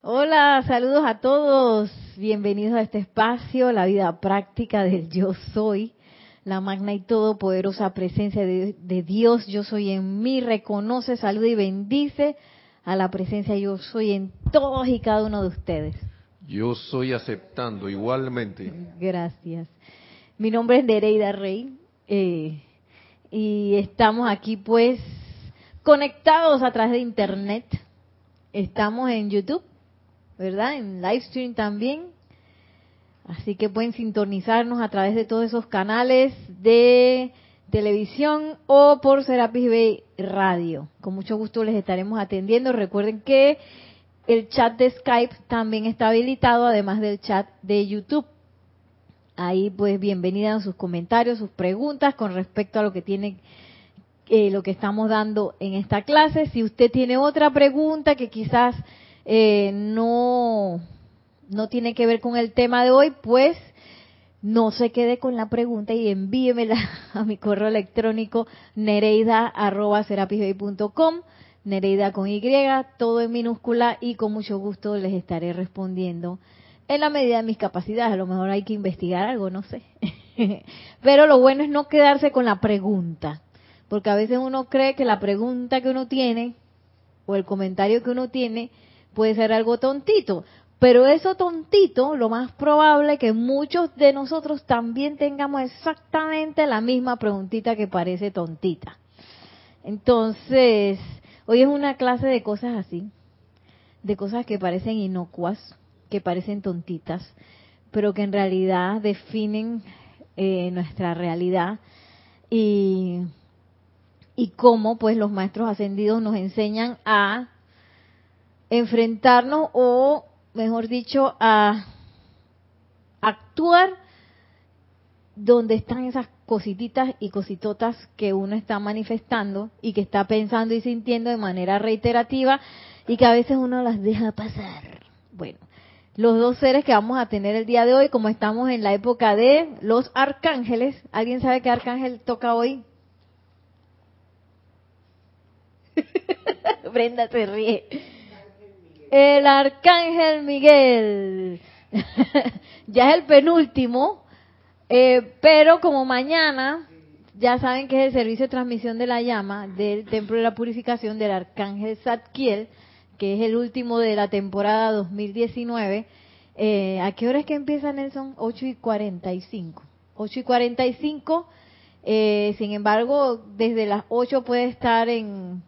Hola, saludos a todos. Bienvenidos a este espacio, la vida práctica del yo soy, la magna y todopoderosa presencia de, de, Dios. Yo soy en mí, reconoce, saluda y bendice a la presencia yo soy en todos y cada uno de ustedes. Yo soy aceptando igualmente. Gracias. Mi nombre es Nereida Rey eh, y estamos aquí pues conectados a través de internet. Estamos en YouTube ¿verdad? En live stream también. Así que pueden sintonizarnos a través de todos esos canales de televisión o por Serapis Bay Radio. Con mucho gusto les estaremos atendiendo. Recuerden que el chat de Skype también está habilitado, además del chat de YouTube. Ahí pues bienvenidas sus comentarios, sus preguntas con respecto a lo que tiene eh, lo que estamos dando en esta clase. Si usted tiene otra pregunta que quizás eh, no, no tiene que ver con el tema de hoy, pues no se quede con la pregunta y envíemela a mi correo electrónico nereida.com, nereida con Y, todo en minúscula y con mucho gusto les estaré respondiendo en la medida de mis capacidades. A lo mejor hay que investigar algo, no sé. Pero lo bueno es no quedarse con la pregunta, porque a veces uno cree que la pregunta que uno tiene o el comentario que uno tiene puede ser algo tontito, pero eso tontito, lo más probable que muchos de nosotros también tengamos exactamente la misma preguntita que parece tontita. Entonces, hoy es una clase de cosas así, de cosas que parecen inocuas, que parecen tontitas, pero que en realidad definen eh, nuestra realidad y, y cómo pues los maestros ascendidos nos enseñan a enfrentarnos o, mejor dicho, a actuar donde están esas cosititas y cositotas que uno está manifestando y que está pensando y sintiendo de manera reiterativa y que a veces uno las deja pasar. Bueno, los dos seres que vamos a tener el día de hoy, como estamos en la época de los arcángeles, ¿alguien sabe qué arcángel toca hoy? Brenda se ríe el arcángel Miguel. ya es el penúltimo, eh, pero como mañana, ya saben que es el servicio de transmisión de la llama del Templo de la Purificación del arcángel Zadkiel, que es el último de la temporada 2019. Eh, ¿A qué hora es que empieza Nelson? 8 y 45. 8 y 45. Eh, sin embargo, desde las 8 puede estar en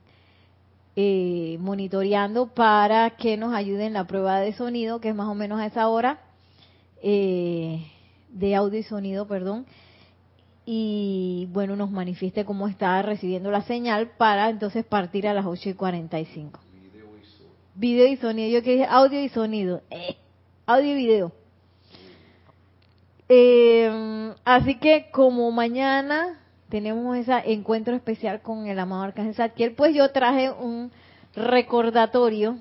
eh, monitoreando para que nos ayuden en la prueba de sonido, que es más o menos a esa hora, eh, de audio y sonido, perdón, y bueno, nos manifieste cómo está recibiendo la señal para entonces partir a las 8 y 45. Video y sonido. Yo que dije audio y sonido. Eh, audio y video. Eh, así que como mañana tenemos ese encuentro especial con el amado Arcángel Zadkiel, pues yo traje un recordatorio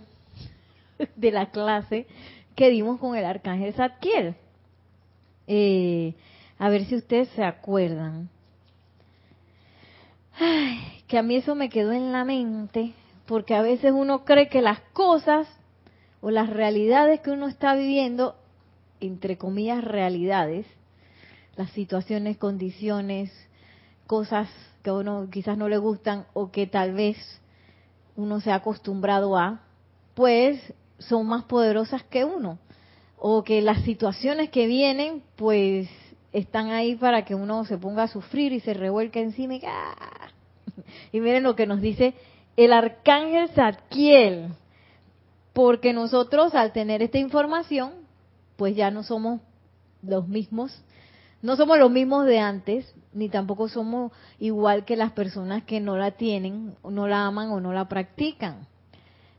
de la clase que dimos con el Arcángel Zadkiel. Eh, a ver si ustedes se acuerdan. que a mí eso me quedó en la mente, porque a veces uno cree que las cosas o las realidades que uno está viviendo, entre comillas realidades, las situaciones, condiciones, cosas que a uno quizás no le gustan o que tal vez uno se ha acostumbrado a, pues son más poderosas que uno. O que las situaciones que vienen, pues están ahí para que uno se ponga a sufrir y se revuelque encima y, ¡ah! y miren lo que nos dice el arcángel Zadkiel, porque nosotros al tener esta información, pues ya no somos los mismos no somos los mismos de antes, ni tampoco somos igual que las personas que no la tienen, no la aman o no la practican.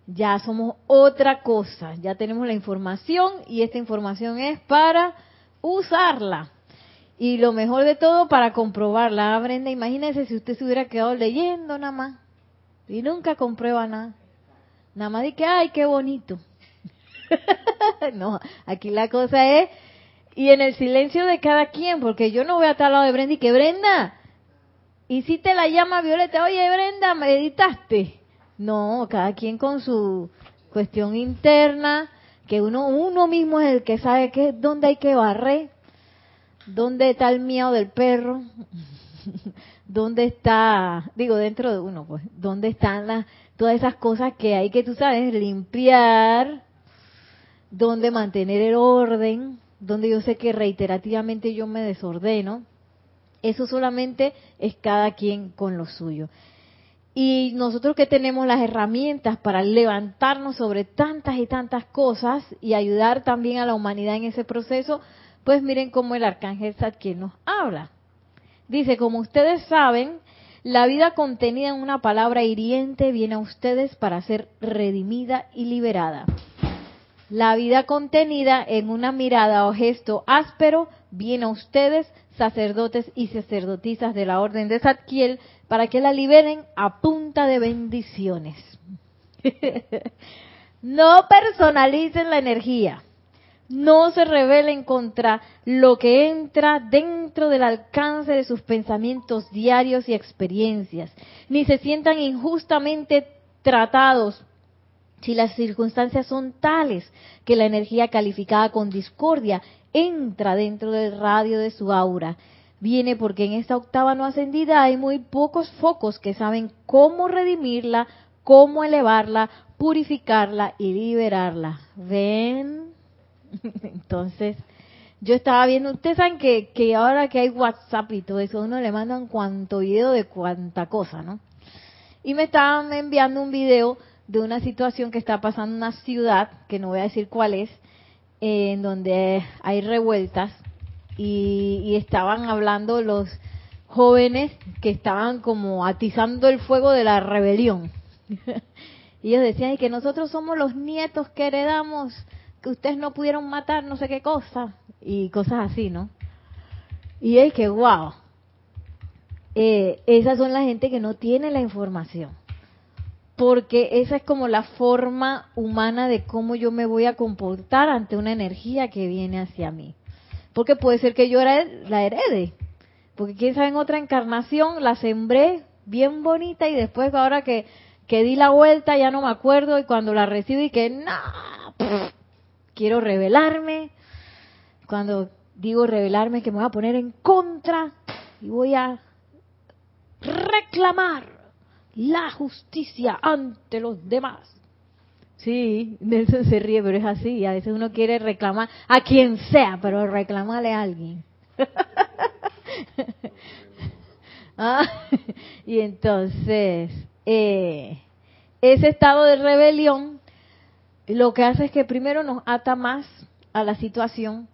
Ya somos otra cosa, ya tenemos la información y esta información es para usarla. Y lo mejor de todo, para comprobarla. Ah, Brenda, imagínese si usted se hubiera quedado leyendo nada más y nunca comprueba nada. Nada más de que, ay, qué bonito. no, aquí la cosa es y en el silencio de cada quien, porque yo no voy a estar al lado de Brenda y que Brenda, y si te la llama Violeta, oye Brenda, meditaste. No, cada quien con su cuestión interna, que uno, uno mismo es el que sabe que, dónde hay que barrer, dónde está el miedo del perro, dónde está, digo, dentro de uno, pues, dónde están las, todas esas cosas que hay que, tú sabes, limpiar, dónde mantener el orden, donde yo sé que reiterativamente yo me desordeno. Eso solamente es cada quien con lo suyo. Y nosotros que tenemos las herramientas para levantarnos sobre tantas y tantas cosas y ayudar también a la humanidad en ese proceso, pues miren cómo el arcángel Zadkiel nos habla. Dice, como ustedes saben, la vida contenida en una palabra hiriente viene a ustedes para ser redimida y liberada. La vida contenida en una mirada o gesto áspero viene a ustedes, sacerdotes y sacerdotisas de la orden de Zadkiel, para que la liberen a punta de bendiciones. no personalicen la energía. No se rebelen contra lo que entra dentro del alcance de sus pensamientos diarios y experiencias, ni se sientan injustamente tratados si las circunstancias son tales que la energía calificada con discordia entra dentro del radio de su aura viene porque en esta octava no ascendida hay muy pocos focos que saben cómo redimirla, cómo elevarla, purificarla y liberarla. ¿Ven? Entonces, yo estaba viendo, ustedes saben que, que ahora que hay WhatsApp y todo eso, uno le mandan cuanto video de cuanta cosa, ¿no? Y me estaban enviando un video de una situación que está pasando en una ciudad, que no voy a decir cuál es, en donde hay revueltas y, estaban hablando los jóvenes que estaban como atizando el fuego de la rebelión. y ellos decían que nosotros somos los nietos que heredamos, que ustedes no pudieron matar no sé qué cosa, y cosas así, ¿no? Y es que, wow, eh, esas son la gente que no tiene la información. Porque esa es como la forma humana de cómo yo me voy a comportar ante una energía que viene hacia mí. Porque puede ser que yo la herede. Porque quién sabe en otra encarnación la sembré bien bonita y después ahora que, que di la vuelta ya no me acuerdo y cuando la recibo y que no, quiero revelarme. Cuando digo revelarme que me voy a poner en contra y voy a reclamar la justicia ante los demás. Sí, Nelson se ríe, pero es así. A veces uno quiere reclamar a quien sea, pero reclamarle a alguien. ah, y entonces, eh, ese estado de rebelión lo que hace es que primero nos ata más a la situación,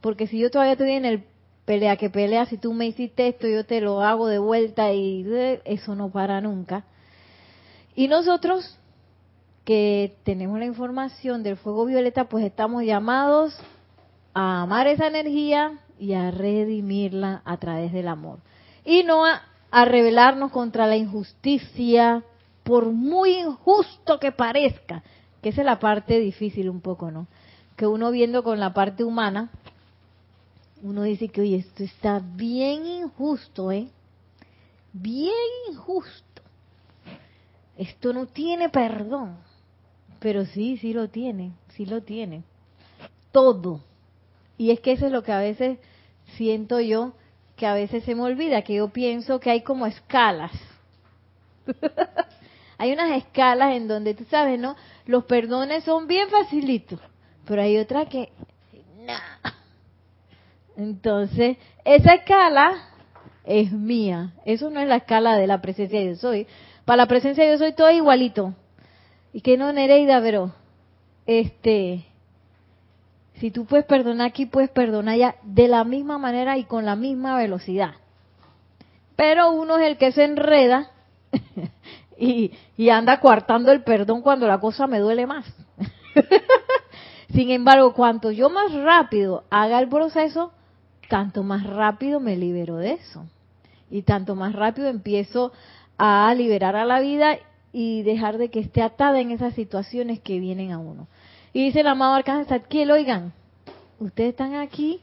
porque si yo todavía estoy en el pelea que pelea, si tú me hiciste esto, yo te lo hago de vuelta y eso no para nunca. Y nosotros que tenemos la información del fuego violeta, pues estamos llamados a amar esa energía y a redimirla a través del amor. Y no a, rebelarnos contra la injusticia, por muy injusto que parezca, que esa es la parte difícil un poco, ¿no? Que uno viendo con la parte humana, uno dice que, oye, esto está bien injusto, ¿eh? Bien injusto. Esto no tiene perdón. Pero sí, sí lo tiene, sí lo tiene. Todo. Y es que eso es lo que a veces siento yo, que a veces se me olvida, que yo pienso que hay como escalas. hay unas escalas en donde tú sabes, ¿no? Los perdones son bien facilitos, pero hay otra que... No. Entonces, esa escala es mía. Eso no es la escala de la presencia de yo soy. Para la presencia de yo soy todo igualito. Y que no, Nereida, pero este, si tú puedes perdonar aquí, puedes perdonar ya de la misma manera y con la misma velocidad. Pero uno es el que se enreda y, y anda coartando el perdón cuando la cosa me duele más. Sin embargo, cuanto yo más rápido haga el proceso, tanto más rápido me libero de eso. Y tanto más rápido empiezo a liberar a la vida y dejar de que esté atada en esas situaciones que vienen a uno. Y dice el amado Arcángel Zadkiel, oigan, ustedes están aquí,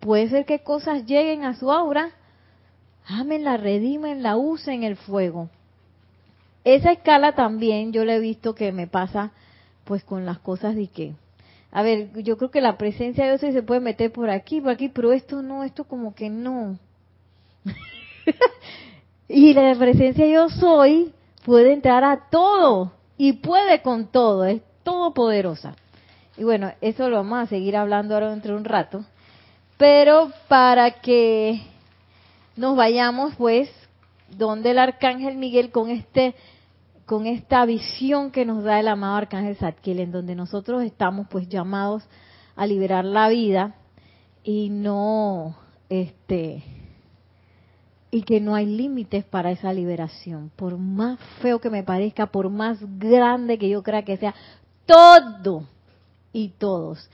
puede ser que cosas lleguen a su aura, ámenla, redímenla, usen el fuego. Esa escala también yo le he visto que me pasa pues con las cosas de que a ver, yo creo que la presencia de Dios se puede meter por aquí, por aquí, pero esto no, esto como que no. y la presencia yo soy puede entrar a todo y puede con todo, es todopoderosa. Y bueno, eso lo vamos a seguir hablando ahora dentro de un rato. Pero para que nos vayamos, pues, donde el arcángel Miguel con este con esta visión que nos da el amado arcángel Zadkiel, en donde nosotros estamos pues llamados a liberar la vida y no este y que no hay límites para esa liberación, por más feo que me parezca, por más grande que yo crea que sea, todo y todos.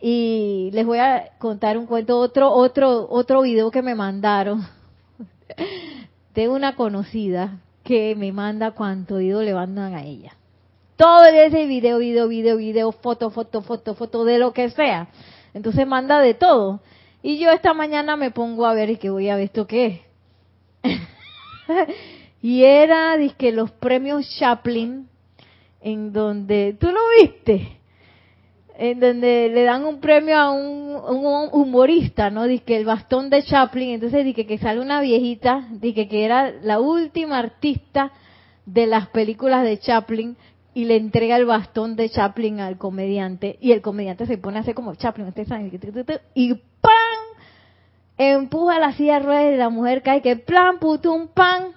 Y les voy a contar un cuento, otro, otro, otro video que me mandaron de una conocida que me manda cuánto oído le mandan a ella. Todo ese video, video, video, video, foto, foto, foto, foto, de lo que sea. Entonces manda de todo. Y yo esta mañana me pongo a ver y que voy a ver esto qué es. y era, que los premios Chaplin, en donde, ¿tú lo viste? En donde le dan un premio a un, humorista, ¿no? Dice el bastón de Chaplin, entonces dice que sale una viejita, dice que era la última artista de las películas de Chaplin y le entrega el bastón de Chaplin al comediante y el comediante se pone a hacer como Chaplin, y ¡pam! empuja la silla de ruedas y la mujer cae que plan putum pan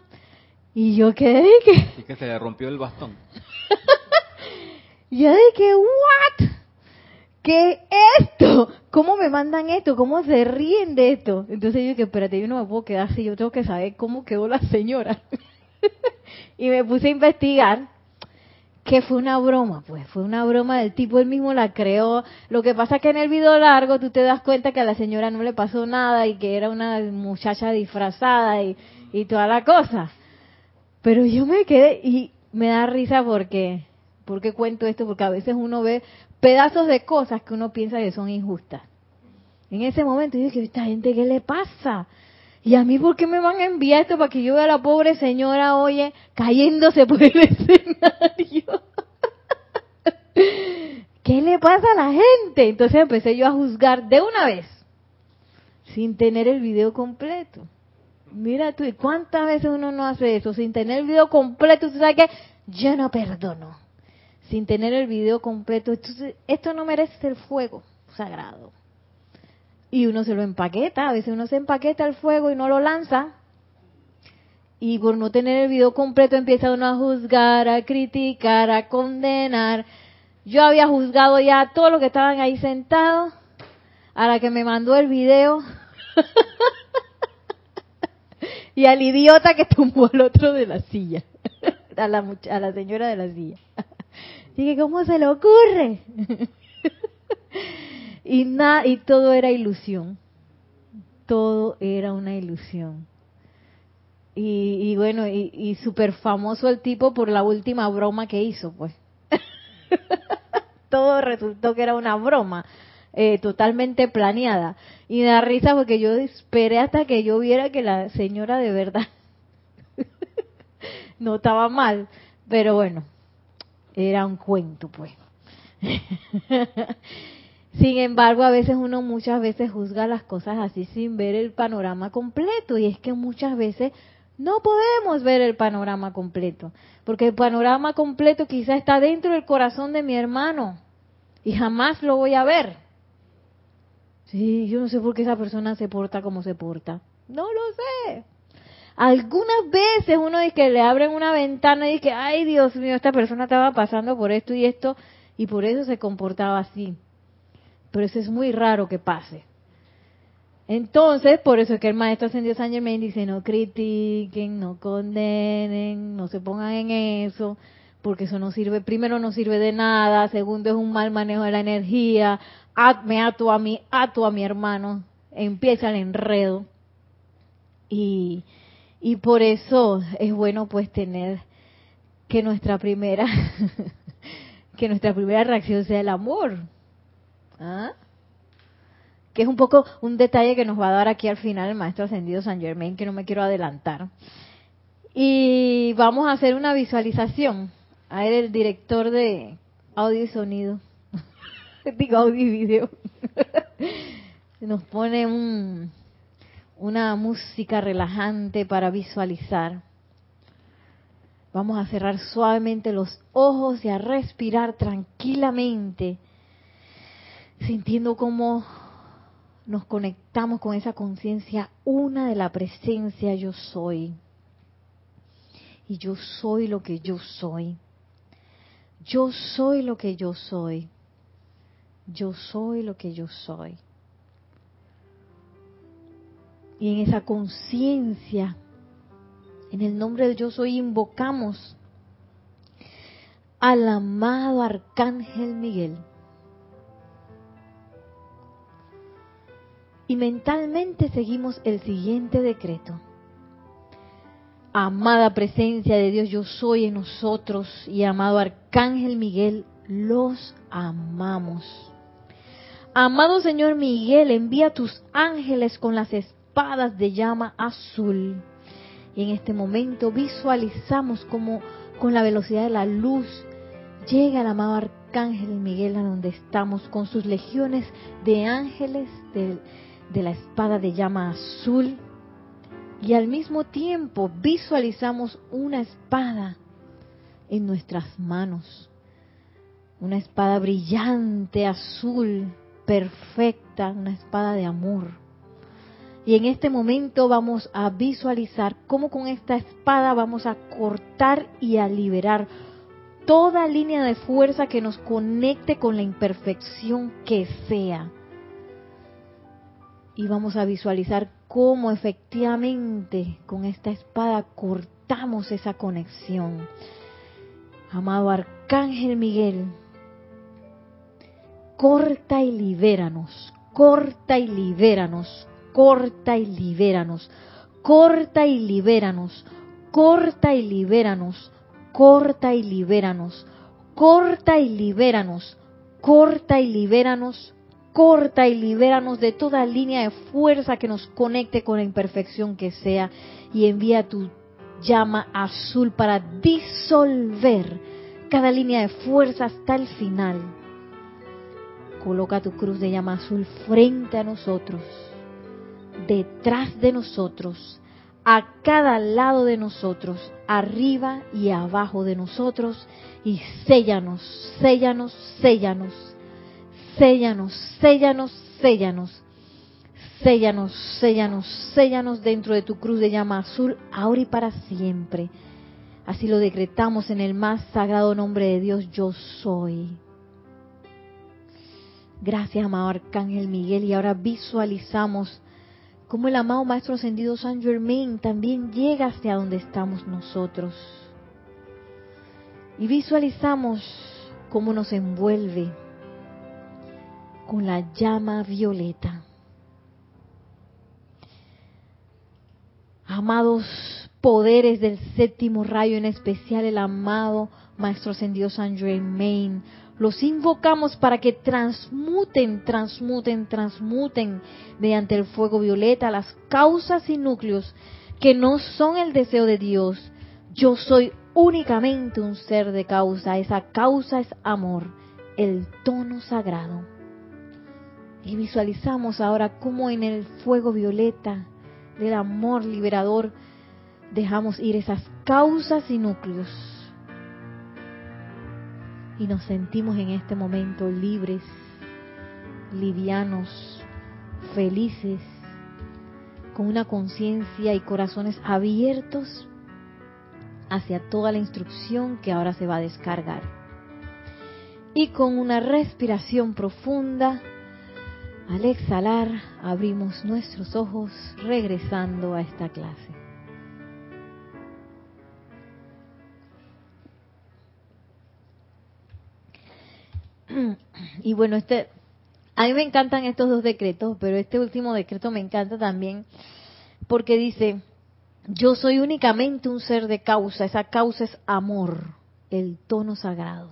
y yo quedé que que se le rompió el bastón. yo dije, ¿what? ¿Qué esto? ¿Cómo me mandan esto? ¿Cómo se ríen de esto? Entonces yo dije, espérate, yo no me puedo quedar así, yo tengo que saber cómo quedó la señora. y me puse a investigar que fue una broma, pues fue una broma del tipo, él mismo la creó. Lo que pasa es que en el video largo tú te das cuenta que a la señora no le pasó nada y que era una muchacha disfrazada y, y toda la cosa. Pero yo me quedé y me da risa porque, ¿por qué cuento esto? Porque a veces uno ve pedazos de cosas que uno piensa que son injustas. En ese momento yo dije, ¿esta gente qué le pasa? ¿Y a mí por qué me van a enviar esto para que yo vea a la pobre señora, oye, cayéndose por el escenario? ¿Qué le pasa a la gente? Entonces empecé yo a juzgar de una vez, sin tener el video completo. Mira tú, ¿y cuántas veces uno no hace eso? Sin tener el video completo, ¿tú sabes qué? Yo no perdono sin tener el video completo. Entonces, esto no merece el fuego sagrado. Y uno se lo empaqueta, a veces uno se empaqueta el fuego y no lo lanza. Y por no tener el video completo empieza uno a juzgar, a criticar, a condenar. Yo había juzgado ya a todos los que estaban ahí sentados, a la que me mandó el video, y al idiota que tumbó el otro de la silla, a la, a la señora de la silla. Dije, ¿cómo se le ocurre? y, y todo era ilusión. Todo era una ilusión. Y, bueno, y, y súper famoso el tipo por la última broma que hizo, pues. todo resultó que era una broma. Eh, totalmente planeada. Y da risa porque yo esperé hasta que yo viera que la señora de verdad no estaba mal. Pero bueno, era un cuento, pues. sin embargo, a veces uno muchas veces juzga las cosas así sin ver el panorama completo. Y es que muchas veces no podemos ver el panorama completo. Porque el panorama completo quizá está dentro del corazón de mi hermano. Y jamás lo voy a ver. Sí, yo no sé por qué esa persona se porta como se porta. No lo sé. Algunas veces uno dice que le abren una ventana y dice, ay Dios mío, esta persona estaba pasando por esto y esto y por eso se comportaba así. Pero eso es muy raro que pase. Entonces, por eso es que el maestro ascendió San Germain dice, no critiquen, no condenen, no se pongan en eso, porque eso no sirve, primero no sirve de nada, segundo es un mal manejo de la energía, me ato a mí, ato a mi hermano, empieza el enredo. Y, y por eso es bueno pues tener que nuestra primera que nuestra primera reacción sea el amor. ¿Ah? Que es un poco un detalle que nos va a dar aquí al final el maestro ascendido San Germain, que no me quiero adelantar. Y vamos a hacer una visualización. A ver, el director de audio y sonido. digo audio y video. Nos pone un, una música relajante para visualizar. Vamos a cerrar suavemente los ojos y a respirar tranquilamente, sintiendo cómo nos conectamos con esa conciencia una de la presencia yo soy. Y yo soy lo que yo soy. Yo soy lo que yo soy. Yo soy lo que yo soy. Y en esa conciencia, en el nombre de yo soy, invocamos al amado Arcángel Miguel. Y mentalmente seguimos el siguiente decreto. Amada presencia de Dios, yo soy en nosotros y amado Arcángel Miguel, los amamos. Amado Señor Miguel, envía tus ángeles con las espadas de llama azul. Y en este momento visualizamos como con la velocidad de la luz llega el amado Arcángel Miguel a donde estamos con sus legiones de ángeles de, de la espada de llama azul. Y al mismo tiempo visualizamos una espada en nuestras manos. Una espada brillante, azul, perfecta, una espada de amor. Y en este momento vamos a visualizar cómo con esta espada vamos a cortar y a liberar toda línea de fuerza que nos conecte con la imperfección que sea. Y vamos a visualizar cómo efectivamente con esta espada cortamos esa conexión. Amado Arcángel Miguel, corta y libéranos, corta y libéranos, corta y libéranos, corta y libéranos, corta y libéranos, corta y libéranos, corta y libéranos, corta y libéranos, corta y libéranos de toda línea de fuerza que nos conecte con la imperfección que sea y envía tu llama azul para disolver cada línea de fuerza hasta el final. Coloca tu cruz de llama azul frente a nosotros, detrás de nosotros, a cada lado de nosotros, arriba y abajo de nosotros, y séllanos, séllanos, séllanos, séllanos, séllanos, séllanos, séllanos, séllanos, séllanos dentro de tu cruz de llama azul, ahora y para siempre. Así lo decretamos en el más sagrado nombre de Dios, yo soy. Gracias, amado Arcángel Miguel. Y ahora visualizamos cómo el amado Maestro Ascendido San Germain también llega hacia donde estamos nosotros. Y visualizamos cómo nos envuelve con la llama violeta. Amados poderes del séptimo rayo, en especial el amado Maestro Ascendido San Germain, los invocamos para que transmuten, transmuten, transmuten mediante el fuego violeta las causas y núcleos que no son el deseo de Dios. Yo soy únicamente un ser de causa. Esa causa es amor, el tono sagrado. Y visualizamos ahora cómo en el fuego violeta del amor liberador dejamos ir esas causas y núcleos y nos sentimos en este momento libres, livianos, felices, con una conciencia y corazones abiertos hacia toda la instrucción que ahora se va a descargar. Y con una respiración profunda, al exhalar, abrimos nuestros ojos regresando a esta clase. Y bueno, este, a mí me encantan estos dos decretos, pero este último decreto me encanta también porque dice, yo soy únicamente un ser de causa, esa causa es amor, el tono sagrado.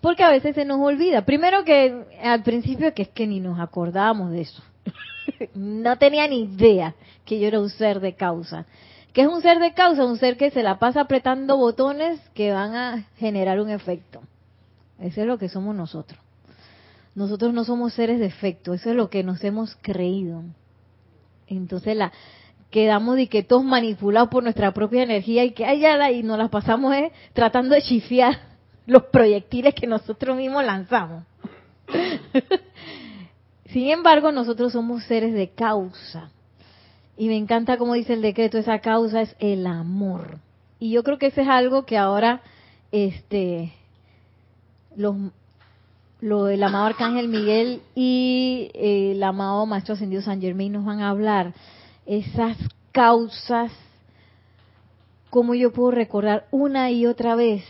Porque a veces se nos olvida. Primero que al principio que es que ni nos acordábamos de eso. no tenía ni idea que yo era un ser de causa. ¿Qué es un ser de causa? Un ser que se la pasa apretando botones que van a generar un efecto. Eso es lo que somos nosotros. nosotros no somos seres de efecto, eso es lo que nos hemos creído. Entonces la quedamos de que todos manipulados por nuestra propia energía y que allá y nos las pasamos eh, tratando de chifiar los proyectiles que nosotros mismos lanzamos. Sin embargo, nosotros somos seres de causa. Y me encanta como dice el decreto, esa causa es el amor. Y yo creo que eso es algo que ahora este los lo del amado Arcángel Miguel y eh, el amado Maestro Ascendido San Germain nos van a hablar esas causas, cómo yo puedo recordar una y otra vez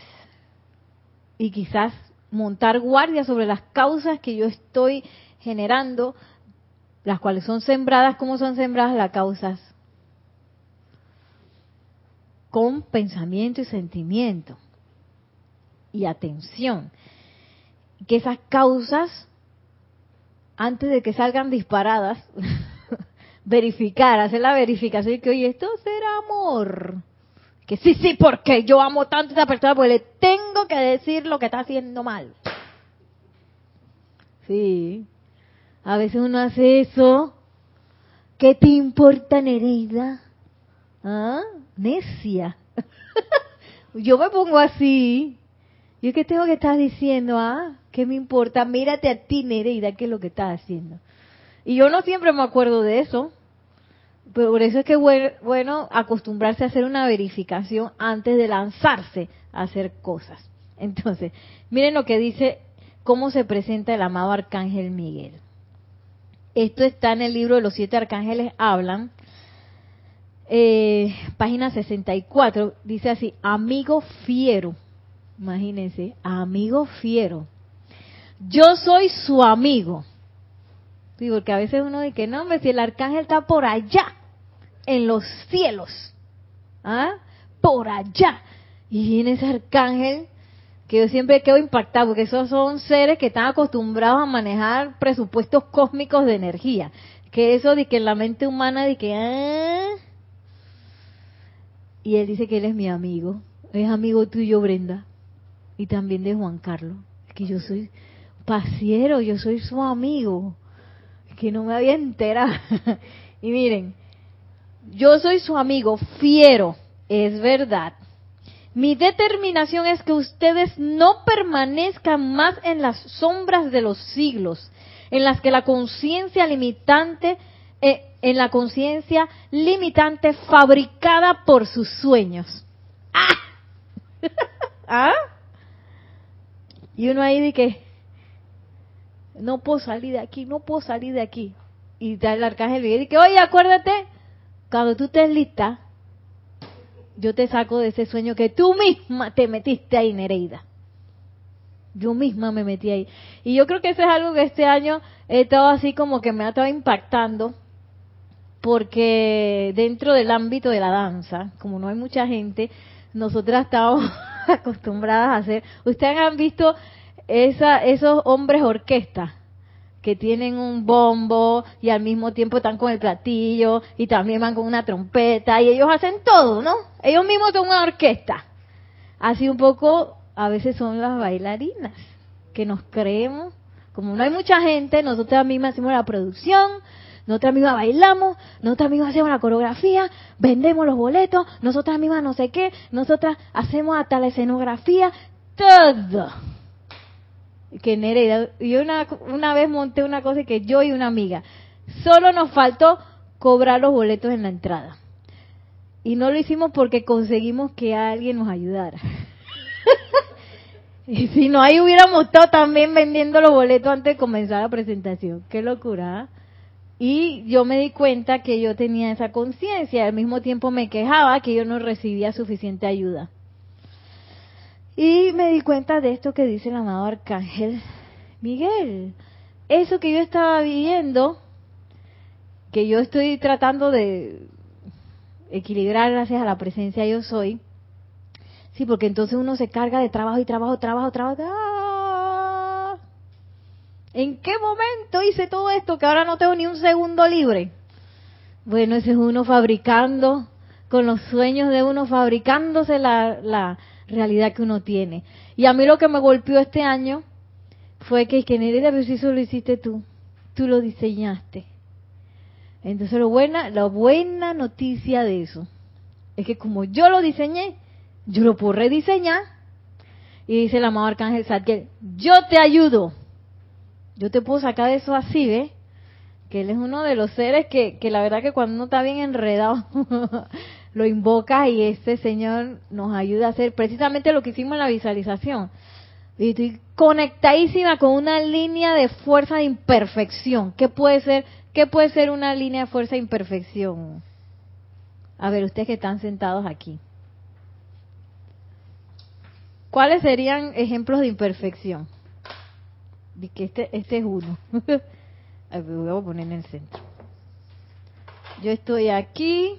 y quizás montar guardia sobre las causas que yo estoy generando, las cuales son sembradas, ¿cómo son sembradas las causas? Con pensamiento y sentimiento y atención que esas causas, antes de que salgan disparadas, verificar, hacer la verificación que, oye, esto será amor. Que sí, sí, porque yo amo tanto a esta persona, porque le tengo que decir lo que está haciendo mal. Sí. A veces uno hace eso. ¿Qué te importa, Nereida? ¿Ah? Necia. yo me pongo así. ¿Yo qué tengo que estar diciendo? Ah, ¿qué me importa? Mírate a ti, Nereida, qué es lo que estás haciendo. Y yo no siempre me acuerdo de eso. Pero por eso es que bueno acostumbrarse a hacer una verificación antes de lanzarse a hacer cosas. Entonces, miren lo que dice, cómo se presenta el amado Arcángel Miguel. Esto está en el libro de los siete arcángeles hablan, eh, página 64, dice así, amigo fiero Imagínense, amigo fiero. Yo soy su amigo. Sí, porque a veces uno dice no, hombre, si el arcángel está por allá, en los cielos, ¿ah? Por allá. Y viene ese arcángel que yo siempre quedo impactado, porque esos son seres que están acostumbrados a manejar presupuestos cósmicos de energía. Que eso de que en la mente humana de que, ah, y él dice que él es mi amigo, es amigo tuyo, Brenda y también de Juan Carlos, que yo soy pasiero, yo soy su amigo, que no me había enterado. y miren, yo soy su amigo fiero, es verdad. Mi determinación es que ustedes no permanezcan más en las sombras de los siglos, en las que la conciencia limitante, eh, en la conciencia limitante fabricada por sus sueños. ¡Ah! ¿Ah? Y uno ahí de que, no puedo salir de aquí, no puedo salir de aquí. Y está el arcángel y dice, oye, acuérdate, cuando tú estés lista, yo te saco de ese sueño que tú misma te metiste ahí, Nereida. Yo misma me metí ahí. Y yo creo que eso es algo que este año he estado así como que me ha estado impactando, porque dentro del ámbito de la danza, como no hay mucha gente, nosotras estamos acostumbradas a hacer. Ustedes han visto esa, esos hombres orquesta que tienen un bombo y al mismo tiempo están con el platillo y también van con una trompeta y ellos hacen todo, ¿no? Ellos mismos son una orquesta. Así un poco a veces son las bailarinas que nos creemos, como no hay mucha gente, nosotras mismas hacemos la producción, nosotras mismas bailamos, nosotras mismas hacemos la coreografía, vendemos los boletos, nosotras mismas no sé qué, nosotras hacemos hasta la escenografía, todo. Que Nereida, yo una, una vez monté una cosa que yo y una amiga, solo nos faltó cobrar los boletos en la entrada. Y no lo hicimos porque conseguimos que alguien nos ayudara. y si no, ahí hubiéramos estado también vendiendo los boletos antes de comenzar la presentación. Qué locura. ¿ah? Y yo me di cuenta que yo tenía esa conciencia, al mismo tiempo me quejaba que yo no recibía suficiente ayuda. Y me di cuenta de esto que dice el amado Arcángel Miguel. Eso que yo estaba viviendo, que yo estoy tratando de equilibrar gracias a la presencia yo soy. Sí, porque entonces uno se carga de trabajo y trabajo, trabajo, trabajo. ¿En qué momento hice todo esto que ahora no tengo ni un segundo libre? Bueno, ese es uno fabricando, con los sueños de uno, fabricándose la, realidad que uno tiene. Y a mí lo que me golpeó este año fue que, que Nereida, pero si eso lo hiciste tú, tú lo diseñaste. Entonces lo buena, la buena noticia de eso es que como yo lo diseñé, yo lo puedo rediseñar. Y dice el amado Arcángel Zadkiel, yo te ayudo. Yo te puedo sacar de eso así, ¿ves? Que él es uno de los seres que, que la verdad que cuando uno está bien enredado, lo invoca y este Señor nos ayuda a hacer precisamente lo que hicimos en la visualización. Y estoy conectadísima con una línea de fuerza de imperfección. ¿Qué puede ser, qué puede ser una línea de fuerza de imperfección? A ver, ustedes que están sentados aquí. ¿Cuáles serían ejemplos de imperfección? De que este, este es uno. ver, voy a poner en el centro. Yo estoy aquí.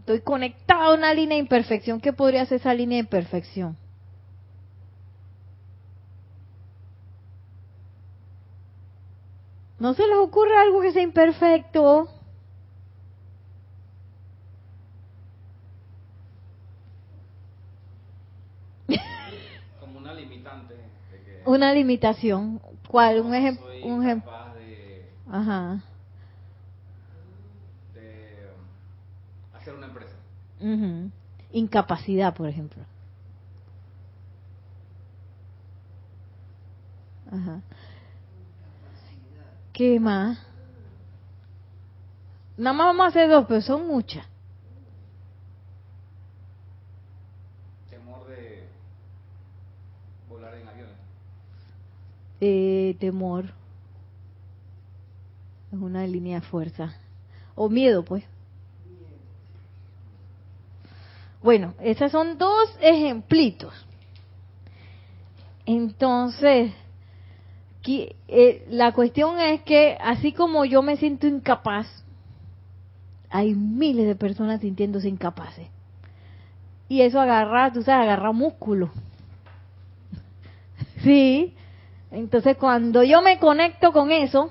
Estoy conectado a una línea de imperfección. ¿Qué podría ser esa línea de imperfección? ¿No se les ocurre algo que sea imperfecto? Como una limitante. De que Una limitación. ¿Cuál? Un ejemplo. Un ejemplo. Ajá. de hacer una empresa. Incapacidad, por ejemplo. Ajá. ¿Qué más? Nada más vamos a hacer dos, pero son muchas. Temor de volar en aviones. Eh, temor. Es una línea de fuerza. O miedo, pues. Bueno, esos son dos ejemplitos. Entonces, eh, la cuestión es que así como yo me siento incapaz, hay miles de personas sintiéndose incapaces. Y eso agarra, tú sabes, agarra músculo. Sí. Entonces cuando yo me conecto con eso,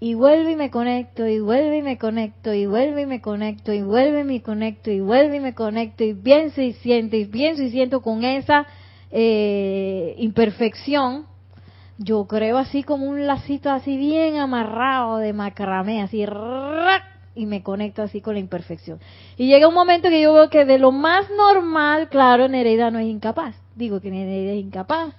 y vuelvo y me conecto, y vuelvo y me conecto, y vuelvo y me conecto, y vuelvo y me conecto, y vuelvo y me conecto, y pienso y siento, y pienso y siento con esa eh, imperfección, yo creo así como un lacito así bien amarrado de macramé, así, y me conecto así con la imperfección. Y llega un momento que yo veo que de lo más normal, claro, Nereida no es incapaz, digo que es incapaz,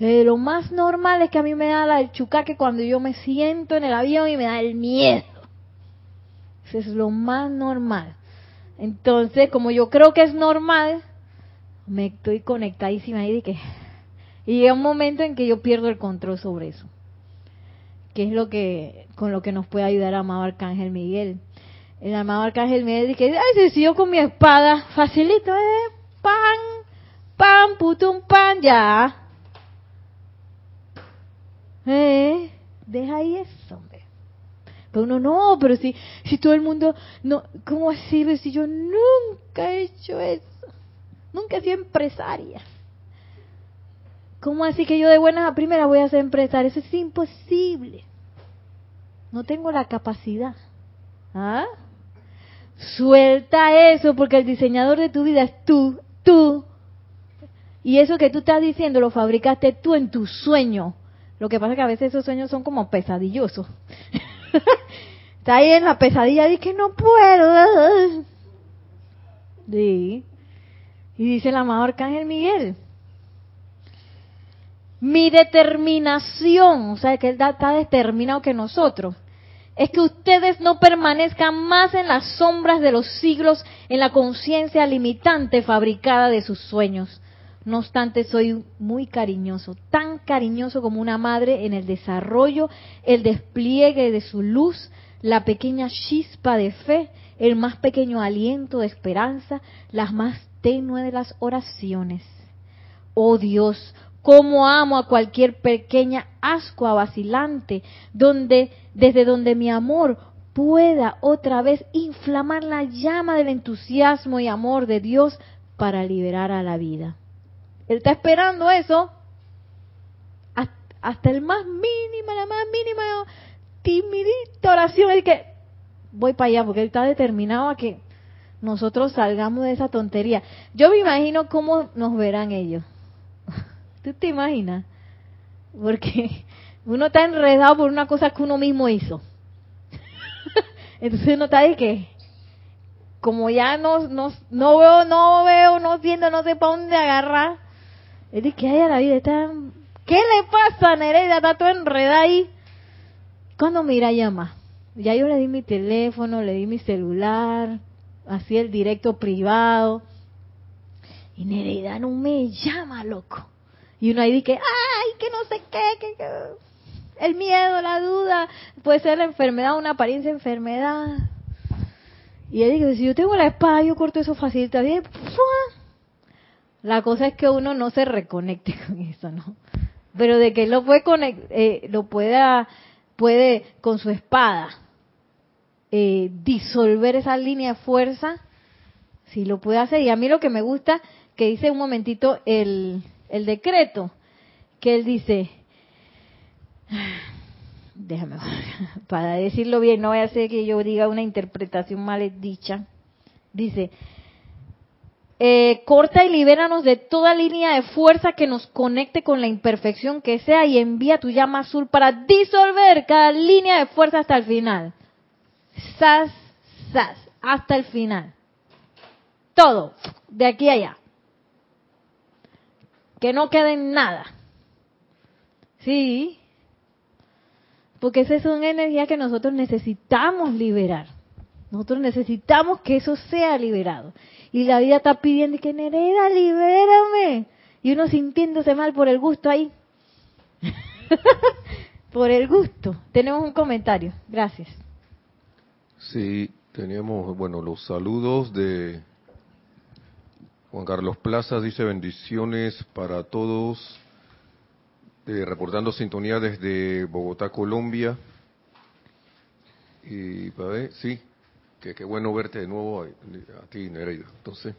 eh, lo más normal es que a mí me da la el chucaque cuando yo me siento en el avión y me da el miedo. Eso es lo más normal. Entonces, como yo creo que es normal, me estoy conectadísima ahí que... Y llega un momento en que yo pierdo el control sobre eso. Que es lo que, con lo que nos puede ayudar el amado Arcángel Miguel. El amado Arcángel Miguel dice, ay, si yo con mi espada, facilito, eh, pan, pan, putum, pan, ya. Eh, deja ahí eso, hombre. Pero uno no, pero si, si todo el mundo, no, ¿cómo así? Si yo nunca he hecho eso, nunca he sido empresaria. ¿Cómo así que yo de buenas a primeras voy a ser empresaria? Eso es imposible. No tengo la capacidad. ¿Ah? Suelta eso, porque el diseñador de tu vida es tú, tú. Y eso que tú estás diciendo lo fabricaste tú en tu sueño. Lo que pasa es que a veces esos sueños son como pesadillosos. Está ahí en la pesadilla y que no puedo. Y dice el amado Arcángel Miguel. Mi determinación, o sea, que él está determinado que nosotros, es que ustedes no permanezcan más en las sombras de los siglos en la conciencia limitante fabricada de sus sueños. No obstante, soy muy cariñoso, tan cariñoso como una madre en el desarrollo, el despliegue de su luz, la pequeña chispa de fe, el más pequeño aliento de esperanza, las más tenue de las oraciones. Oh Dios, cómo amo a cualquier pequeña ascua vacilante, donde, desde donde mi amor pueda otra vez inflamar la llama del entusiasmo y amor de Dios para liberar a la vida. Él está esperando eso hasta, el más mínima, la más mínima timidita oración. Es que voy para allá porque él está determinado a que nosotros salgamos de esa tontería. Yo me imagino cómo nos verán ellos. ¿Tú te imaginas? Porque uno está enredado por una cosa que uno mismo hizo. Entonces uno está de que, como ya no, no, no veo, no veo, no siento, no sé para dónde agarrar. Es de que hay a la vida, está, ¿qué le pasa, Nereida? Está todo enredada ahí. Cuando mira llama, ya yo le di mi teléfono, le di mi celular, así el directo privado. Y Nereida no me llama, loco. Y uno ahí dice, ay, que no sé qué, que, el miedo, la duda, puede ser la enfermedad, una apariencia de enfermedad. Y él dice, si yo tengo la espada, yo corto eso fácil, está bien. La cosa es que uno no se reconecte con eso, ¿no? Pero de que lo puede eh, lo pueda, puede con su espada eh, disolver esa línea de fuerza, si lo puede hacer. Y a mí lo que me gusta, que dice un momentito el, el decreto, que él dice, déjame, para decirlo bien, no voy a hacer que yo diga una interpretación mal dicha. Dice, eh, corta y libéranos de toda línea de fuerza que nos conecte con la imperfección que sea y envía tu llama azul para disolver cada línea de fuerza hasta el final. Sas, sas, hasta el final. Todo, de aquí a allá. Que no quede nada. Sí, porque esa es una energía que nosotros necesitamos liberar. Nosotros necesitamos que eso sea liberado. Y la vida está pidiendo que Nereda, libérame. Y uno sintiéndose mal por el gusto ahí. por el gusto. Tenemos un comentario. Gracias. Sí, teníamos, bueno, los saludos de Juan Carlos Plaza. Dice bendiciones para todos eh, reportando sintonía desde Bogotá, Colombia. Y, ver, sí, que qué bueno verte de nuevo a, ti, Nereida. Entonces,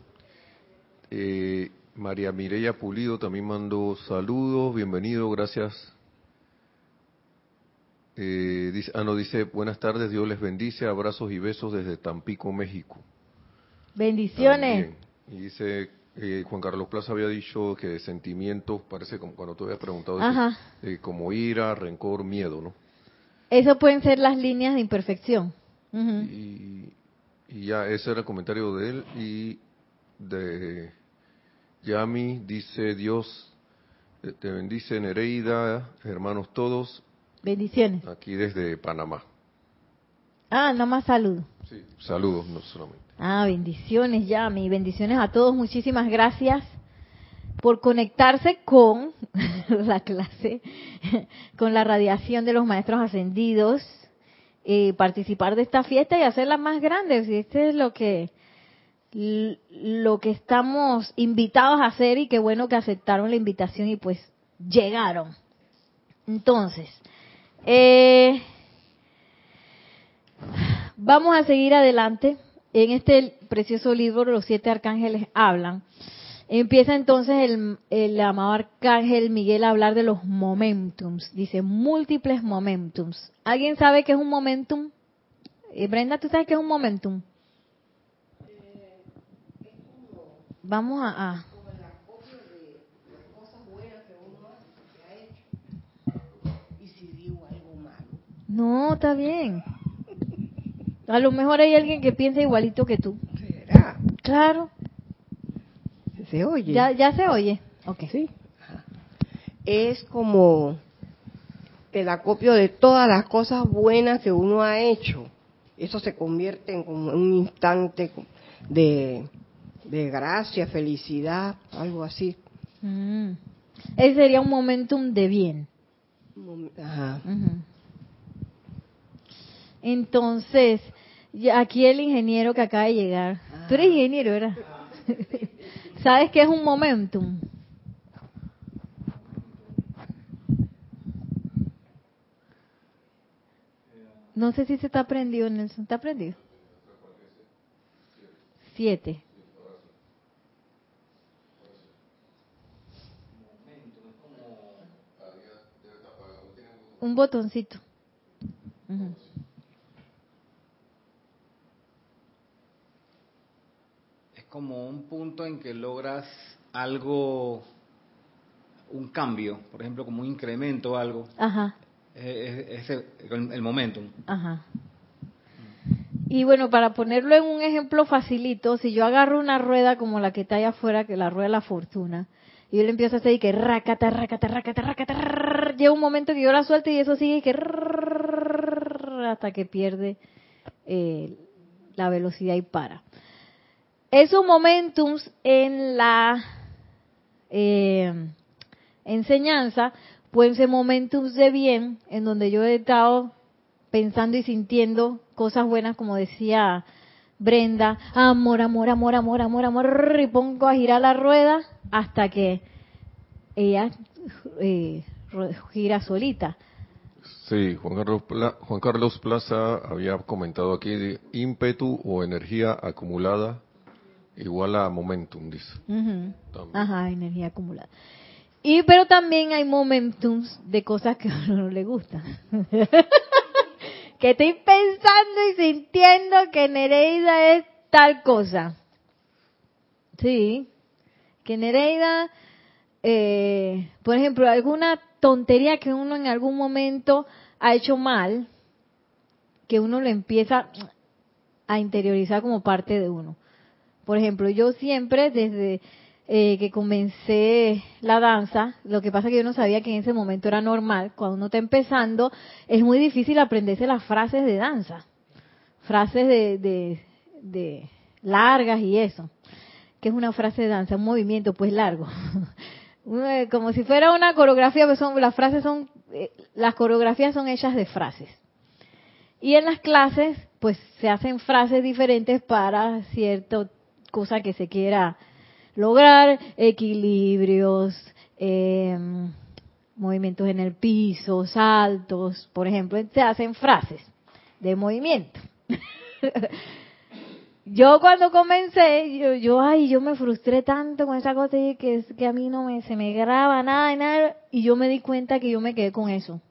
eh, María Mireya Pulido también mandó saludos, bienvenido, gracias. Eh, dice, ah, no, dice, buenas tardes, Dios les bendice, abrazos y besos desde Tampico, México. Bendiciones. Y dice, eh, Juan Carlos Plaza había dicho que sentimientos, parece como cuando tú habías preguntado, eh, como ira, rencor, miedo, ¿no? Eso pueden ser las líneas de imperfección. Y, ya, ese era el comentario de él. Y de Yami dice: Dios eh, te bendice, Nereida, hermanos todos. Bendiciones. Aquí desde Panamá. Ah, nada más saludos. Sí, saludos, no solamente. Ah, bendiciones, Yami. Bendiciones a todos. Muchísimas gracias por conectarse con la clase, con la radiación de los maestros ascendidos, eh, participar de esta fiesta y hacerla más grande. Este es lo que lo que estamos invitados a hacer y qué bueno que aceptaron la invitación y pues llegaron. Entonces, eh, vamos a seguir adelante en este precioso libro los siete arcángeles hablan, empieza entonces el, el, amado arcángel Miguel a hablar de los momentums. Dice múltiples momentums. ¿Alguien sabe qué es un momentum? Eh, Brenda, ¿tú sabes qué es un momentum? Vamos a... No, está bien. A lo mejor hay alguien que piensa igualito que tú. ¿Será? Claro. ¿Se oye? Ya, ya se oye. Ok. Sí. Es como el acopio de todas las cosas buenas que uno ha hecho. Eso se convierte en como un instante de, de gracia, felicidad, algo así. Mm. Ese sería un momentum de bien. Ajá. Entonces, aquí el ingeniero que acaba de llegar. Tú eres ingeniero, ¿verdad? ¿Sabes qué es un momentum? No sé si se está prendido, Nelson. ¿Está prendido? Siete. Un botoncito. Como un punto en que logras algo, un cambio, por ejemplo, como un incremento o algo. Ajá, Es, es el, el momentum. ajá. Y bueno, para ponerlo en un ejemplo facilito, si yo agarro una rueda como la que está allá afuera, que la rueda de la fortuna, y yo le empiezo a hacer y que racata, racata, racata, racata, llega un momento que yo la suelto y eso sigue y que hasta que pierde eh, la velocidad y para. Esos momentums en la eh, enseñanza pueden ser momentums de bien, en donde yo he estado pensando y sintiendo cosas buenas, como decía Brenda, amor, amor, amor, amor, amor, amor, y pongo a girar la rueda hasta que ella eh, gira solita. Sí, Juan Carlos, Pla- Juan Carlos Plaza había comentado aquí de ímpetu o energía acumulada igual a momentum, dice. Ajá, energía acumulada. Y pero también hay momentums de cosas que a uno no le gustan. que estoy pensando y sintiendo que Nereida es tal cosa. Sí. Que Nereida, eh, por ejemplo, alguna tontería que uno en algún momento ha hecho mal, que uno lo empieza a interiorizar como parte de uno. Por ejemplo, yo siempre desde eh, que comencé la danza, lo que pasa es que yo no sabía que en ese momento era normal. Cuando uno está empezando, es muy difícil aprenderse las frases de danza, frases de, de, largas y eso. que es una frase de danza? Un movimiento, pues largo. Una- Como si fuera una coreografía, pues las frases son, eh, las coreografías son hechas de frases. Y en las clases, pues se hacen frases diferentes para cierta cosa que se quiera lograr, equilibrios, eh, movimientos en el piso, saltos, por ejemplo, se hacen frases de movimiento. yo cuando comencé, yo, ay, yo me frustré tanto con esa cosa y que, que a mí no me, se me graba nada, nada, y yo me di cuenta que yo me quedé con eso.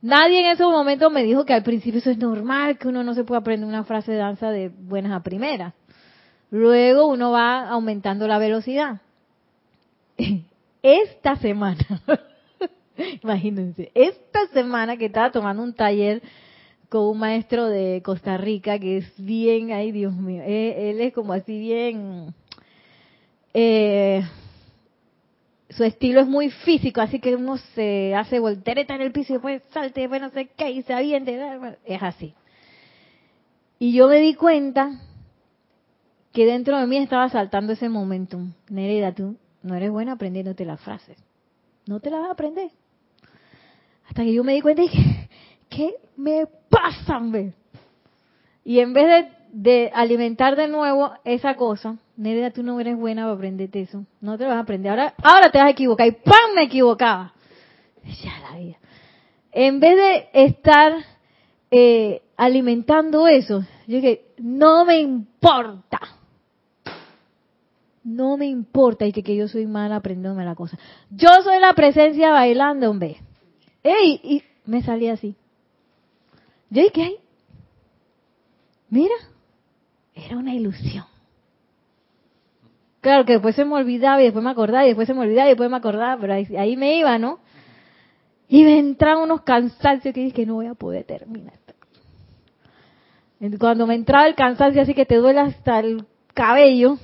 Nadie en esos momentos me dijo que al principio eso es normal, que uno no se puede aprender una frase de danza de buenas a primeras. Luego uno va aumentando la velocidad. Esta semana, imagínense, esta semana que estaba tomando un taller con un maestro de Costa Rica que es bien, ay Dios mío, él es como así bien, eh, su estilo es muy físico, así que uno se hace voltereta en el piso y después salte, después no sé qué, y se aviente, es así. Y yo me di cuenta que dentro de mí estaba saltando ese momentum. Nereda, tú no eres buena aprendiéndote las frases. No te las vas a aprender. Hasta que yo me di cuenta y dije, ¿qué me pasa, hombre? Y en vez de, de alimentar de nuevo esa cosa, Nereda, tú no eres buena para aprenderte eso. No te lo vas a aprender. Ahora, ahora te vas a equivocar. Y ¡pam! me equivocaba. Ya la vida. En vez de estar eh, alimentando eso, yo dije, no me importa. No me importa y que, que yo soy mala aprendiéndome la cosa. Yo soy la presencia bailando, hombre. ¡Ey! Y me salí así. Yo dije, ay, mira, era una ilusión. Claro que después se me olvidaba y después me acordaba y después se me olvidaba y después me acordaba, pero ahí, ahí me iba, ¿no? Y me entraban unos cansancios que dije no voy a poder terminar. Cuando me entraba el cansancio así que te duele hasta el cabello,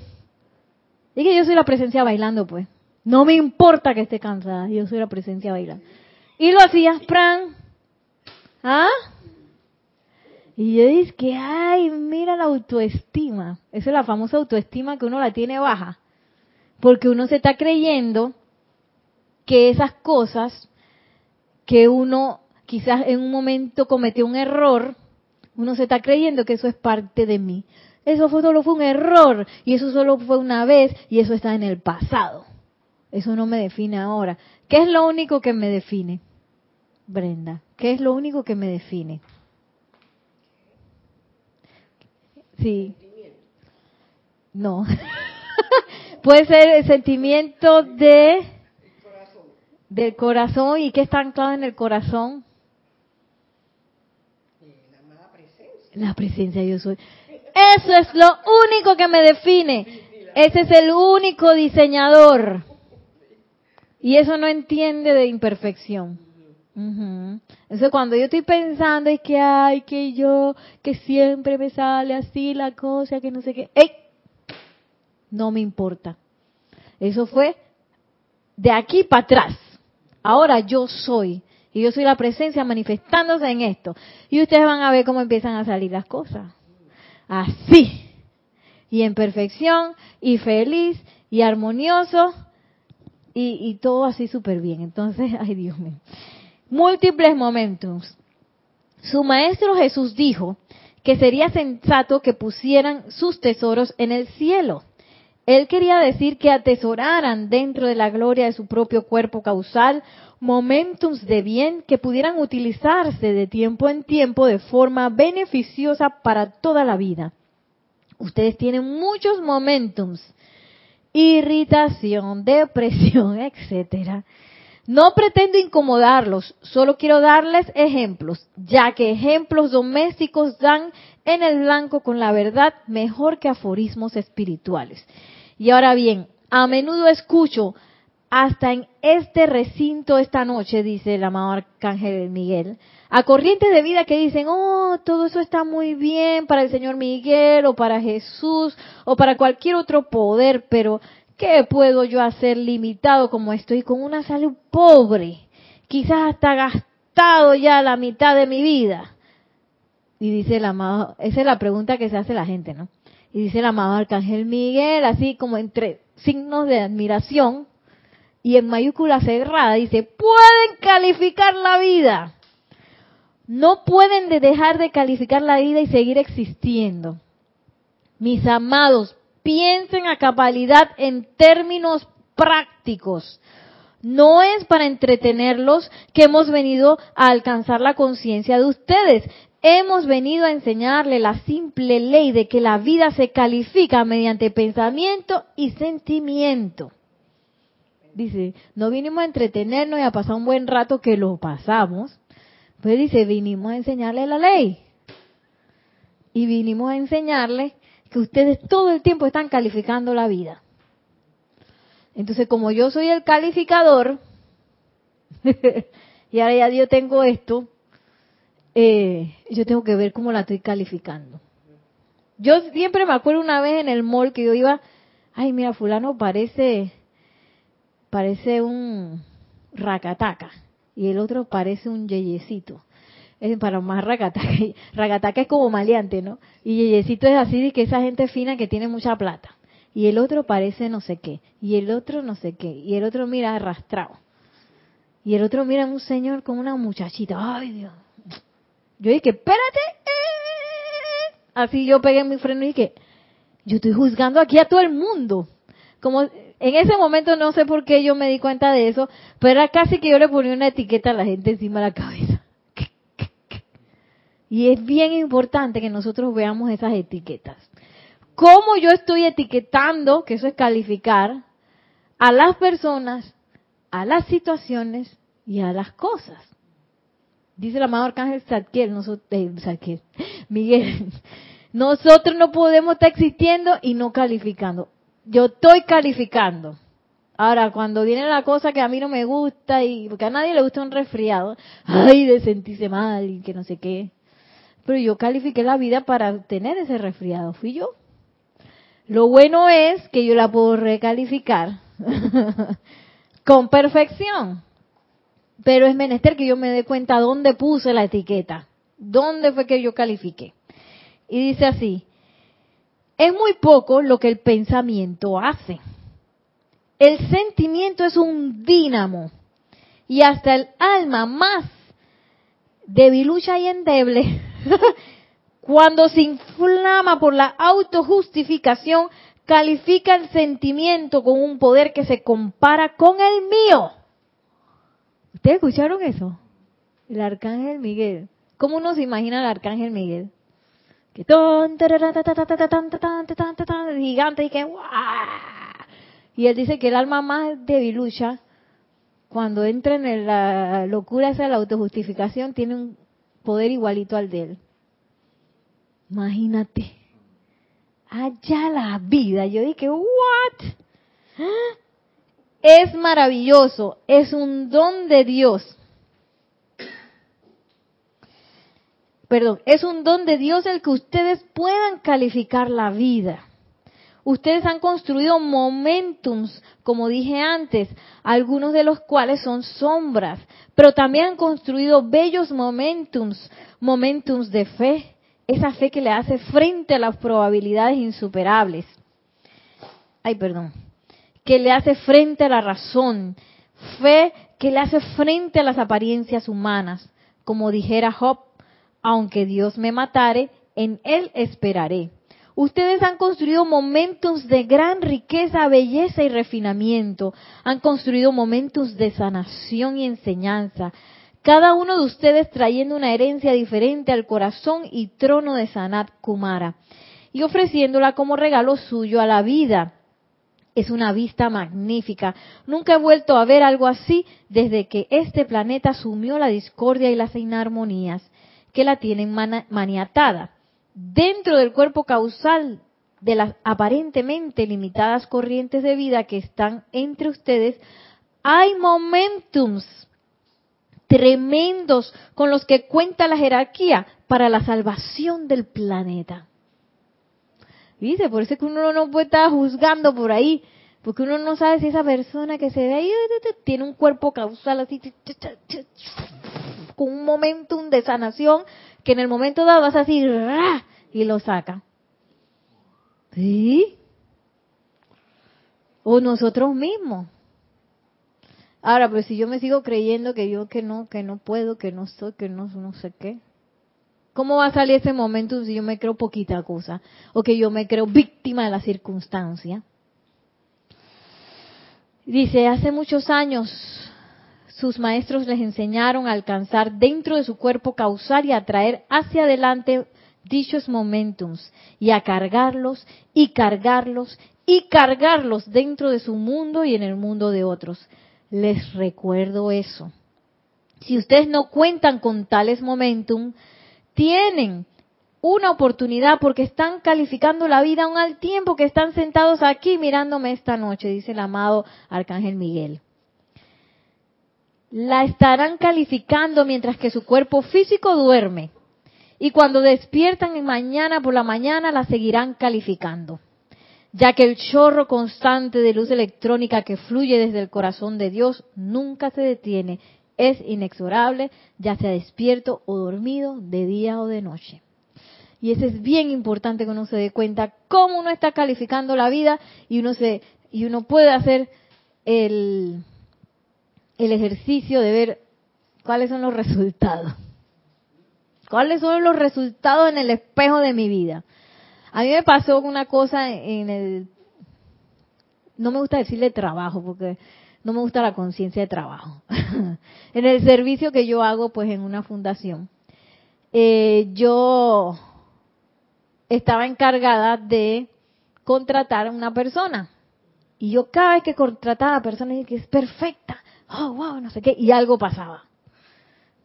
dije yo soy la presencia bailando, pues. No me importa que esté cansada, yo soy la presencia bailando. Y lo hacía, pran. ¿Ah? Y yo dije que, ay, mira la autoestima. Esa es la famosa autoestima que uno la tiene baja. Porque uno se está creyendo que esas cosas que uno quizás en un momento cometió un error, uno se está creyendo que eso es parte de mí. Eso fue, solo fue un error y eso solo fue una vez y eso está en el pasado. Eso no me define ahora. ¿Qué es lo único que me define? Brenda, ¿qué es lo único que me define? Sí. No. Puede ser el sentimiento de del corazón y que está anclado en el corazón. La presencia yo soy. Eso es lo único que me define. Ese es el único diseñador. Y eso no entiende de imperfección. Ujú. Entonces cuando yo estoy pensando es que ay que yo que siempre me sale así la cosa que no sé qué, ¡ey! no me importa. Eso fue de aquí para atrás. Ahora yo soy y yo soy la presencia manifestándose en esto. Y ustedes van a ver cómo empiezan a salir las cosas. Así. Y en perfección y feliz y armonioso y, y todo así súper bien. Entonces, ay Dios mío múltiples momentos. Su maestro Jesús dijo que sería sensato que pusieran sus tesoros en el cielo. Él quería decir que atesoraran dentro de la gloria de su propio cuerpo causal momentos de bien que pudieran utilizarse de tiempo en tiempo de forma beneficiosa para toda la vida. Ustedes tienen muchos momentos, irritación, depresión, etcétera, no pretendo incomodarlos, solo quiero darles ejemplos, ya que ejemplos domésticos dan en el blanco con la verdad mejor que aforismos espirituales. Y ahora bien, a menudo escucho, hasta en este recinto esta noche, dice el amado Arcángel Miguel, a corrientes de vida que dicen, oh, todo eso está muy bien para el Señor Miguel o para Jesús o para cualquier otro poder, pero ¿Qué puedo yo hacer limitado como estoy con una salud pobre? Quizás hasta gastado ya la mitad de mi vida. Y dice el amado, esa es la pregunta que se hace la gente, ¿no? Y dice el amado Arcángel Miguel, así como entre signos de admiración y en mayúscula cerrada, dice, pueden calificar la vida. No pueden dejar de calificar la vida y seguir existiendo. Mis amados, piensen a cabalidad en términos prácticos. No es para entretenerlos que hemos venido a alcanzar la conciencia de ustedes. Hemos venido a enseñarle la simple ley de que la vida se califica mediante pensamiento y sentimiento. Dice, no vinimos a entretenernos y a pasar un buen rato que lo pasamos. Pues dice, vinimos a enseñarle la ley. Y vinimos a enseñarle que ustedes todo el tiempo están calificando la vida. Entonces, como yo soy el calificador, y ahora ya yo tengo esto, eh, yo tengo que ver cómo la estoy calificando. Yo siempre me acuerdo una vez en el mall que yo iba, ay, mira, fulano parece, parece un racataca, y el otro parece un yeyecito es para más ragataca. Ragataca es como maleante, ¿no? Y Yeyecito es así de que esa gente fina que tiene mucha plata. Y el otro parece no sé qué. Y el otro no sé qué. Y el otro mira arrastrado. Y el otro mira a un señor con una muchachita. Ay, Dios. Yo dije, espérate. Así yo pegué mi freno y dije, yo estoy juzgando aquí a todo el mundo. Como en ese momento no sé por qué yo me di cuenta de eso, pero era casi que yo le ponía una etiqueta a la gente encima de la cabeza. Y es bien importante que nosotros veamos esas etiquetas. ¿Cómo yo estoy etiquetando, que eso es calificar, a las personas, a las situaciones y a las cosas? Dice el amado Arcángel Zadkiel, nosotros, eh, Miguel, nosotros no podemos estar existiendo y no calificando. Yo estoy calificando. Ahora, cuando viene la cosa que a mí no me gusta y porque a nadie le gusta un resfriado, ay, de sentirse mal y que no sé qué. Pero yo califiqué la vida para tener ese resfriado, fui yo. Lo bueno es que yo la puedo recalificar con perfección. Pero es menester que yo me dé cuenta dónde puse la etiqueta, dónde fue que yo califiqué. Y dice así, es muy poco lo que el pensamiento hace. El sentimiento es un dínamo y hasta el alma más debilucha y endeble Cuando se inflama por la autojustificación, califica el sentimiento con un poder que se compara con el mío. ¿Ustedes escucharon eso? El arcángel Miguel. ¿Cómo uno se imagina al arcángel Miguel? Que gigante y que y él dice que el alma más debilucha cuando entra en la locura esa la autojustificación tiene un poder igualito al de él. Imagínate. allá la vida. Yo dije, ¿what? Es maravilloso, es un don de Dios. Perdón, es un don de Dios el que ustedes puedan calificar la vida. Ustedes han construido momentums, como dije antes, algunos de los cuales son sombras, pero también han construido bellos momentums, momentums de fe, esa fe que le hace frente a las probabilidades insuperables. Ay, perdón. Que le hace frente a la razón, fe que le hace frente a las apariencias humanas, como dijera Job, aunque Dios me matare, en él esperaré. Ustedes han construido momentos de gran riqueza, belleza y refinamiento. Han construido momentos de sanación y enseñanza. Cada uno de ustedes trayendo una herencia diferente al corazón y trono de Sanat Kumara y ofreciéndola como regalo suyo a la vida. Es una vista magnífica. Nunca he vuelto a ver algo así desde que este planeta asumió la discordia y las inarmonías que la tienen maniatada dentro del cuerpo causal de las aparentemente limitadas corrientes de vida que están entre ustedes, hay momentums tremendos con los que cuenta la jerarquía para la salvación del planeta. Dice, por eso es que uno no puede estar juzgando por ahí, porque uno no sabe si esa persona que se ve ahí tiene un cuerpo causal así, con un momentum de sanación que en el momento dado vas así y lo saca. ¿Sí? O nosotros mismos. Ahora, pero si yo me sigo creyendo que yo que no, que no puedo, que no soy, que no, no sé qué. ¿Cómo va a salir ese momento si yo me creo poquita cosa? O que yo me creo víctima de la circunstancia. Dice, hace muchos años sus maestros les enseñaron a alcanzar dentro de su cuerpo causal y a traer hacia adelante dichos momentums y a cargarlos y cargarlos y cargarlos dentro de su mundo y en el mundo de otros. Les recuerdo eso. Si ustedes no cuentan con tales momentum, tienen una oportunidad porque están calificando la vida aún al tiempo que están sentados aquí mirándome esta noche, dice el amado Arcángel Miguel la estarán calificando mientras que su cuerpo físico duerme. Y cuando despiertan en mañana por la mañana la seguirán calificando, ya que el chorro constante de luz electrónica que fluye desde el corazón de Dios nunca se detiene, es inexorable, ya sea despierto o dormido, de día o de noche. Y eso es bien importante que uno se dé cuenta cómo uno está calificando la vida y uno se y uno puede hacer el el ejercicio de ver cuáles son los resultados. ¿Cuáles son los resultados en el espejo de mi vida? A mí me pasó una cosa en el... No me gusta decirle trabajo porque no me gusta la conciencia de trabajo. en el servicio que yo hago pues en una fundación, eh, yo estaba encargada de contratar a una persona. Y yo cada vez que contrataba a la persona dije que es perfecta, oh, wow, no sé qué, y algo pasaba.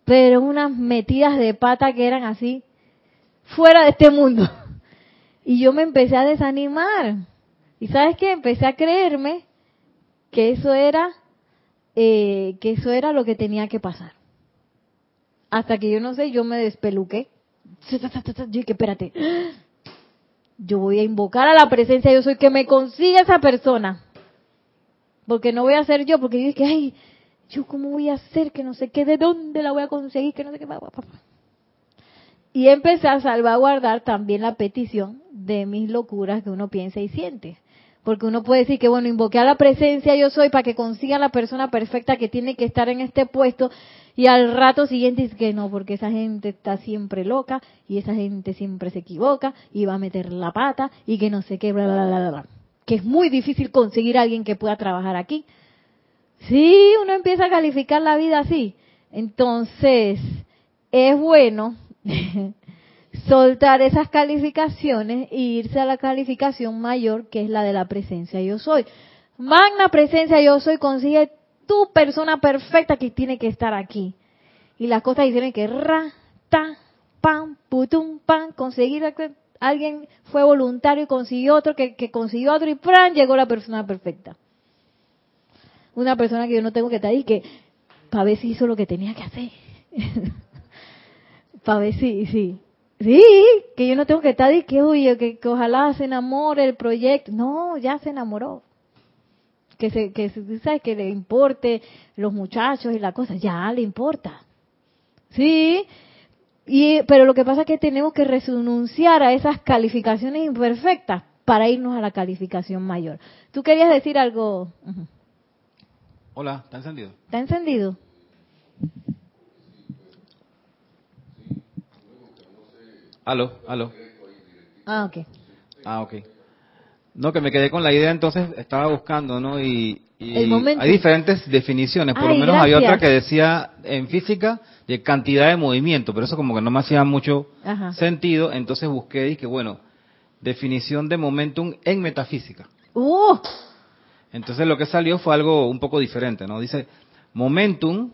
Pero unas metidas de pata que eran así, fuera de este mundo. Y yo me empecé a desanimar. ¿Y sabes qué? Empecé a creerme que eso era, eh, que eso era lo que tenía que pasar. Hasta que yo no sé, yo me despeluqué. Yo dije, espérate, yo voy a invocar a la presencia, yo soy que me consiga esa persona. Porque no voy a ser yo, porque yo dije, ay, yo cómo voy a hacer que no sé qué, de dónde la voy a conseguir, que no sé qué. Y empecé a salvaguardar también la petición de mis locuras que uno piensa y siente. Porque uno puede decir que, bueno, invoqué a la presencia yo soy para que consiga la persona perfecta que tiene que estar en este puesto y al rato siguiente dice que no, porque esa gente está siempre loca y esa gente siempre se equivoca y va a meter la pata y que no sé qué, bla, bla, bla, bla. Que es muy difícil conseguir a alguien que pueda trabajar aquí. Sí, uno empieza a calificar la vida así. Entonces, es bueno soltar esas calificaciones e irse a la calificación mayor, que es la de la presencia yo soy. Magna presencia yo soy, consigue tu persona perfecta que tiene que estar aquí. Y las cosas dicen que ra, ta, pam, putum, pam, conseguir alguien fue voluntario y consiguió otro, que, que consiguió otro y ¡pran! llegó la persona perfecta. Una persona que yo no tengo que estar ahí que para ver si hizo lo que tenía que hacer. para ver si, sí. Sí, que yo no tengo que estar y que, uy, que, que ojalá se enamore el proyecto. No, ya se enamoró que se, que sabes que le importe los muchachos y la cosa, ya le importa. Sí, y, pero lo que pasa es que tenemos que renunciar a esas calificaciones imperfectas para irnos a la calificación mayor. ¿Tú querías decir algo? Hola, ¿está encendido? ¿Está encendido? Aló, aló. Ah, ok. Ah, ok. No, que me quedé con la idea, entonces estaba buscando, ¿no? Y, hay diferentes definiciones. Por Ay, lo menos había otra que decía en física de cantidad de movimiento, pero eso como que no me hacía mucho Ajá. sentido. Entonces busqué y dije, bueno, definición de momentum en metafísica. ¡Uh! Entonces lo que salió fue algo un poco diferente, ¿no? Dice, momentum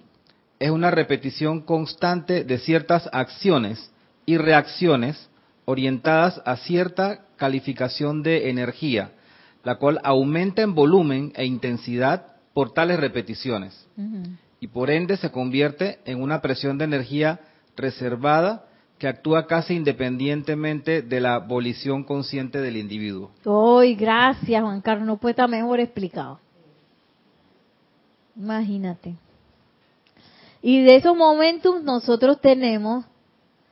es una repetición constante de ciertas acciones y reacciones orientadas a cierta calificación de energía, la cual aumenta en volumen e intensidad por tales repeticiones y por ende se convierte en una presión de energía reservada que actúa casi independientemente de la volición consciente del individuo. ¡Ay, gracias, Juan Carlos! No puede estar mejor explicado. Imagínate. Y de esos momentos nosotros tenemos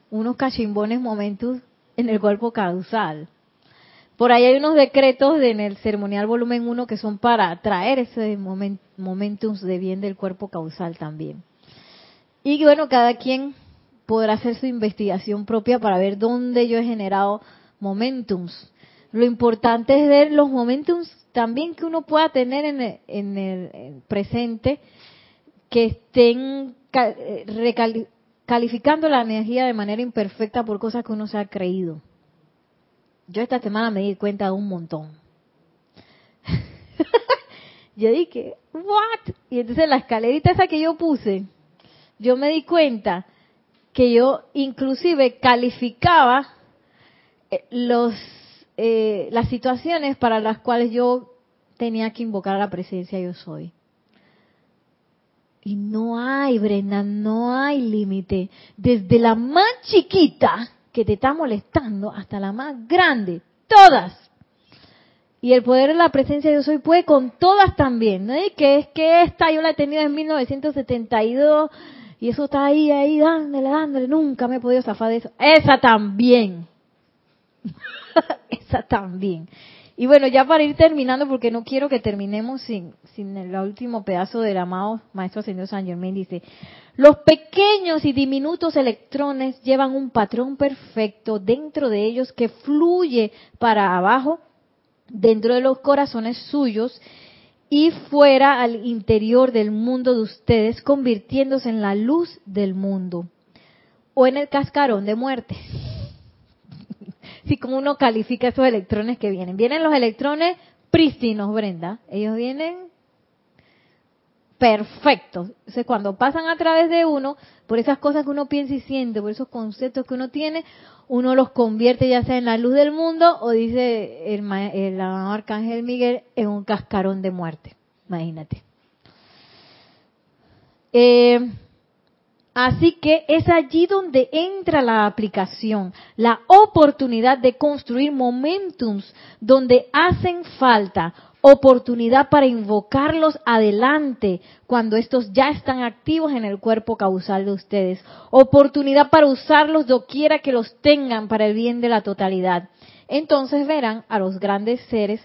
unos cachimbones momentos en el cuerpo causal. Por ahí hay unos decretos de- en el ceremonial volumen 1 que son para traer ese momen- momentum de bien del cuerpo causal también. Y bueno, cada quien podrá hacer su investigación propia para ver dónde yo he generado momentums. Lo importante es ver los momentums también que uno pueda tener en el, en el- en el presente que estén eh, calificando la energía de manera imperfecta por cosas que uno se ha creído. Yo esta semana me di cuenta de un montón. yo dije, ¿what? Y entonces la escalerita esa que yo puse, yo me di cuenta que yo inclusive calificaba eh, los eh, las situaciones para las cuales yo tenía que invocar a la presencia yo soy. Y no hay, Brenda, no hay límite. Desde la más chiquita que te está molestando hasta la más grande, todas. Y el poder de la presencia yo soy puede con todas también. ¿no? Y que es que esta yo la he tenido en 1972 y eso está ahí, ahí, dándole, dándole. Nunca me he podido zafar de eso. Esa también. Esa también. Y bueno, ya para ir terminando, porque no quiero que terminemos sin, sin el último pedazo del amado Maestro Ascendido San Germain, dice, los pequeños y diminutos electrones llevan un patrón perfecto dentro de ellos que fluye para abajo, dentro de los corazones suyos y fuera al interior del mundo de ustedes, convirtiéndose en la luz del mundo o en el cascarón de muerte. Si como uno califica esos electrones que vienen. Vienen los electrones prístinos, Brenda. Ellos vienen perfectos. Entonces, cuando pasan a través de uno, por esas cosas que uno piensa y siente, por esos conceptos que uno tiene, uno los convierte ya sea en la luz del mundo o dice el, arcángel Miguel en un cascarón de muerte. Imagínate. Eh, Así que es allí donde entra la aplicación, la oportunidad de construir momentums donde hacen falta, oportunidad para invocarlos adelante cuando estos ya están activos en el cuerpo causal de ustedes, oportunidad para usarlos doquiera que los tengan para el bien de la totalidad. Entonces verán a los grandes seres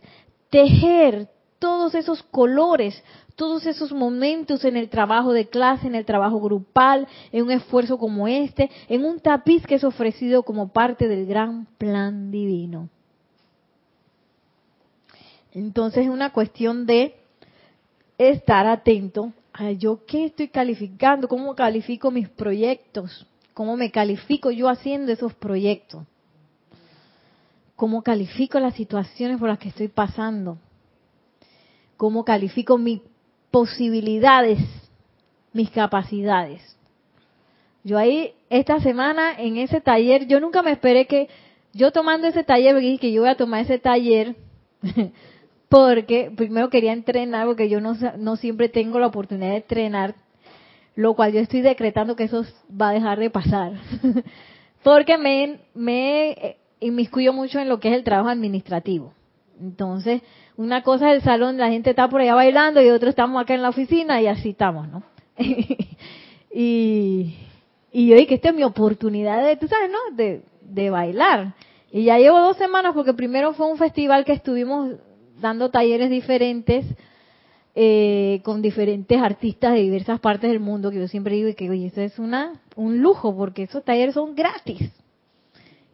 tejer todos esos colores, todos esos momentos en el trabajo de clase, en el trabajo grupal, en un esfuerzo como este, en un tapiz que es ofrecido como parte del gran plan divino. Entonces es una cuestión de estar atento a yo qué estoy calificando, cómo califico mis proyectos, cómo me califico yo haciendo esos proyectos, cómo califico las situaciones por las que estoy pasando, cómo califico mis posibilidades, mis capacidades. Yo ahí, esta semana, en ese taller, yo nunca me esperé que yo tomando ese taller, que yo voy a tomar ese taller, porque primero quería entrenar, porque yo no, siempre tengo la oportunidad de entrenar, lo cual yo estoy decretando que eso va a dejar de pasar, porque me, me inmiscuyo mucho en lo que es el trabajo administrativo. Entonces, una cosa es el salón, la gente está por allá bailando y otro estamos acá en la oficina y así estamos, ¿no? y, y yo dije, esta es mi oportunidad de, tú sabes, ¿no? De, de bailar. Y ya llevo dos semanas porque primero fue un festival que estuvimos dando talleres diferentes eh, con diferentes artistas de diversas partes del mundo, que yo siempre digo que, oye, eso es una, un lujo porque esos talleres son gratis.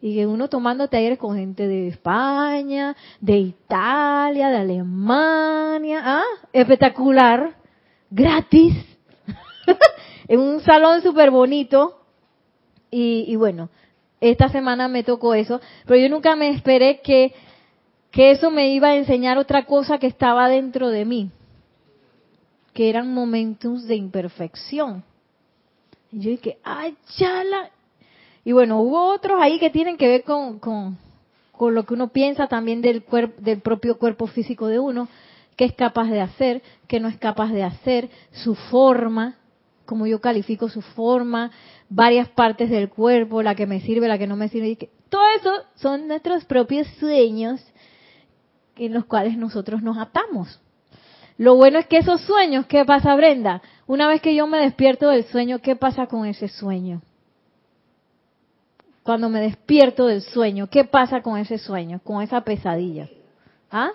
Y que uno tomando talleres con gente de España, de Italia, de Alemania, ¿ah? Espectacular, gratis, en un salón súper bonito. Y, y bueno, esta semana me tocó eso, pero yo nunca me esperé que, que eso me iba a enseñar otra cosa que estaba dentro de mí, que eran momentos de imperfección. Y yo dije, ay, chala. Y bueno, hubo otros ahí que tienen que ver con, con, con lo que uno piensa también del, cuerpo, del propio cuerpo físico de uno, qué es capaz de hacer, qué no es capaz de hacer, su forma, como yo califico su forma, varias partes del cuerpo, la que me sirve, la que no me sirve. Todo eso son nuestros propios sueños en los cuales nosotros nos atamos. Lo bueno es que esos sueños, ¿qué pasa Brenda? Una vez que yo me despierto del sueño, ¿qué pasa con ese sueño? Cuando me despierto del sueño, ¿qué pasa con ese sueño, con esa pesadilla? ¿Ah?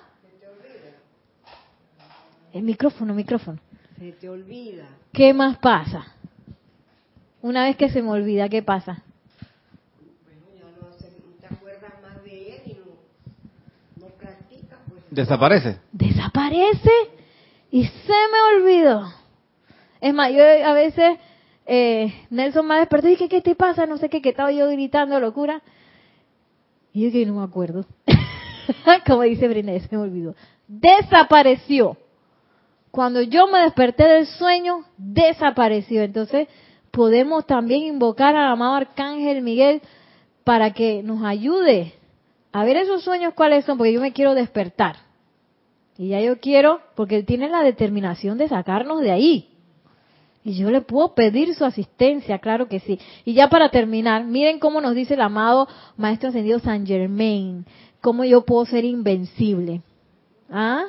El micrófono, micrófono. Se te olvida. ¿Qué más pasa? Una vez que se me olvida, ¿qué pasa? Bueno, ya no, se, no te acuerdas más de él y no, no practicas. Pues, Desaparece. Desaparece y se me olvidó. Es más, yo a veces, eh, Nelson me despertó y dije, ¿qué te pasa? No sé qué, que estaba yo gritando locura. Y yo que no me acuerdo. Como dice Brené, se me olvidó. Desapareció. Cuando yo me desperté del sueño, desapareció. Entonces, podemos también invocar al amado Arcángel Miguel para que nos ayude a ver esos sueños cuáles son, porque yo me quiero despertar. Y ya yo quiero, porque tiene la determinación de sacarnos de ahí. Y yo le puedo pedir su asistencia, claro que sí. Y ya para terminar, miren cómo nos dice el amado Maestro Ascendido San Germain, cómo yo puedo ser invencible. ¿Ah?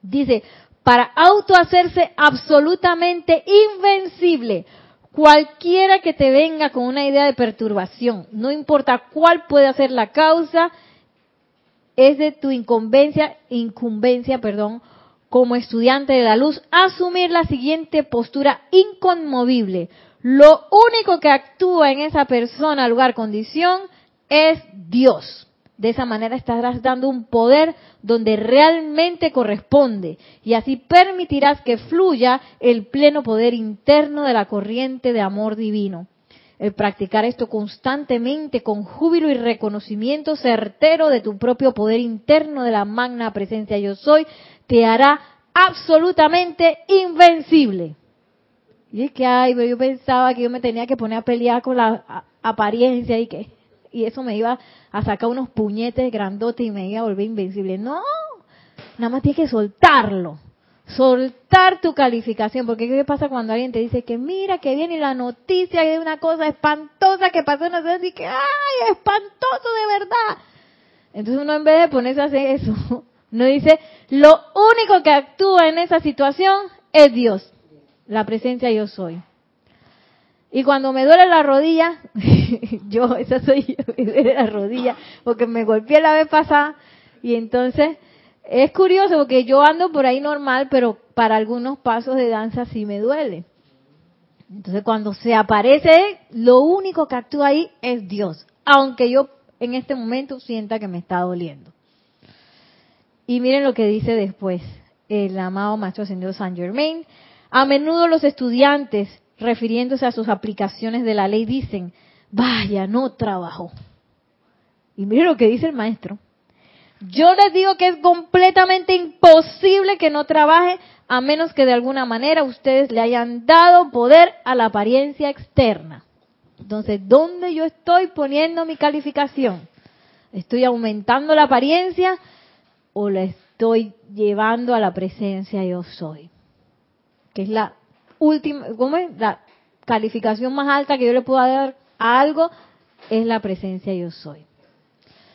Dice, para autohacerse absolutamente invencible. Cualquiera que te venga con una idea de perturbación, no importa cuál puede ser la causa, es de tu incumbencia, incumbencia, perdón, como estudiante de la luz, asumir la siguiente postura inconmovible. Lo único que actúa en esa persona, lugar, condición, es Dios. De esa manera estarás dando un poder donde realmente corresponde y así permitirás que fluya el pleno poder interno de la corriente de amor divino. El practicar esto constantemente con júbilo y reconocimiento certero de tu propio poder interno de la magna presencia yo soy te hará absolutamente invencible. Y es que, ay, pero yo pensaba que yo me tenía que poner a pelear con la apariencia y que y eso me iba a sacar unos puñetes grandotes y me iba a volver invencible. No, nada más tienes que soltarlo. Soltar tu calificación, porque ¿qué pasa cuando alguien te dice que mira que viene la noticia de una cosa espantosa que pasó en la y que ay, espantoso de verdad? Entonces uno en vez de ponerse a hacer eso, no dice, lo único que actúa en esa situación es Dios, la presencia yo soy. Y cuando me duele la rodilla, yo, esa soy yo, duele la rodilla, porque me golpeé la vez pasada, y entonces es curioso porque yo ando por ahí normal, pero para algunos pasos de danza sí me duele. Entonces cuando se aparece, lo único que actúa ahí es Dios, aunque yo en este momento sienta que me está doliendo. Y miren lo que dice después el amado Maestro Ascendido San Germain. A menudo los estudiantes refiriéndose a sus aplicaciones de la ley, dicen, vaya, no trabajó. Y mire lo que dice el maestro. Yo les digo que es completamente imposible que no trabaje a menos que de alguna manera ustedes le hayan dado poder a la apariencia externa. Entonces, ¿dónde yo estoy poniendo mi calificación? ¿Estoy aumentando la apariencia o la estoy llevando a la presencia yo soy? Que es la última, ¿cómo es? La calificación más alta que yo le puedo dar a algo es la presencia yo soy.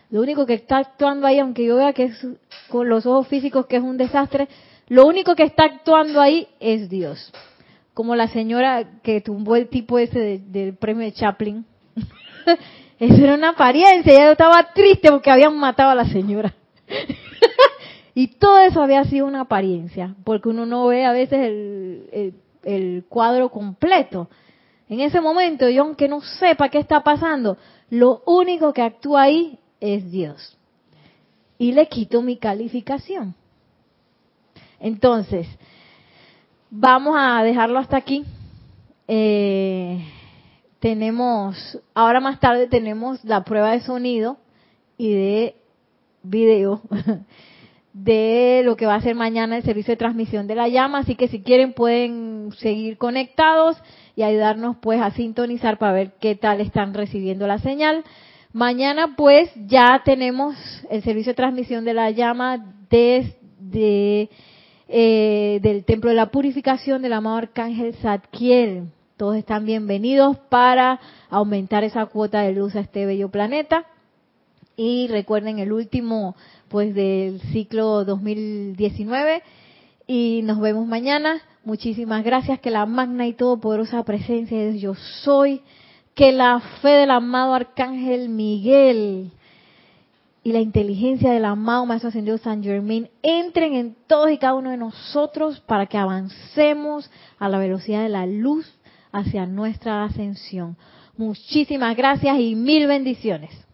Lo único que está actuando ahí, aunque yo vea que es con los ojos físicos que es un desastre, lo único que está actuando ahí es Dios. Como la señora que tumbó el tipo ese del premio de Chaplin. Eso era una apariencia, ella estaba triste porque habían matado a la señora. y todo eso había sido una apariencia, porque uno no ve a veces el, el cuadro completo. En ese momento, yo aunque no sepa qué está pasando, lo único que actúa ahí es Dios. Y le quito mi calificación. Entonces, vamos a dejarlo hasta aquí. Eh, tenemos, ahora más tarde tenemos la prueba de sonido y de video de lo que va a ser mañana el servicio de transmisión de la llama, así que si quieren pueden seguir conectados y ayudarnos pues a sintonizar para ver qué tal están recibiendo la señal. Mañana pues ya tenemos el servicio de transmisión de la llama desde eh, del Templo de la Purificación del amado Arcángel Zadkiel. Todos están bienvenidos para aumentar esa cuota de luz a este bello planeta. Y recuerden el último pues del ciclo 2019 y nos vemos mañana. Muchísimas gracias que la magna y todopoderosa presencia de Yo soy que la fe del amado Arcángel Miguel y la inteligencia del amado Maestro Ascendido San Germain entren en todos y cada uno de nosotros para que avancemos a la velocidad de la luz hacia nuestra ascensión. Muchísimas gracias y mil bendiciones.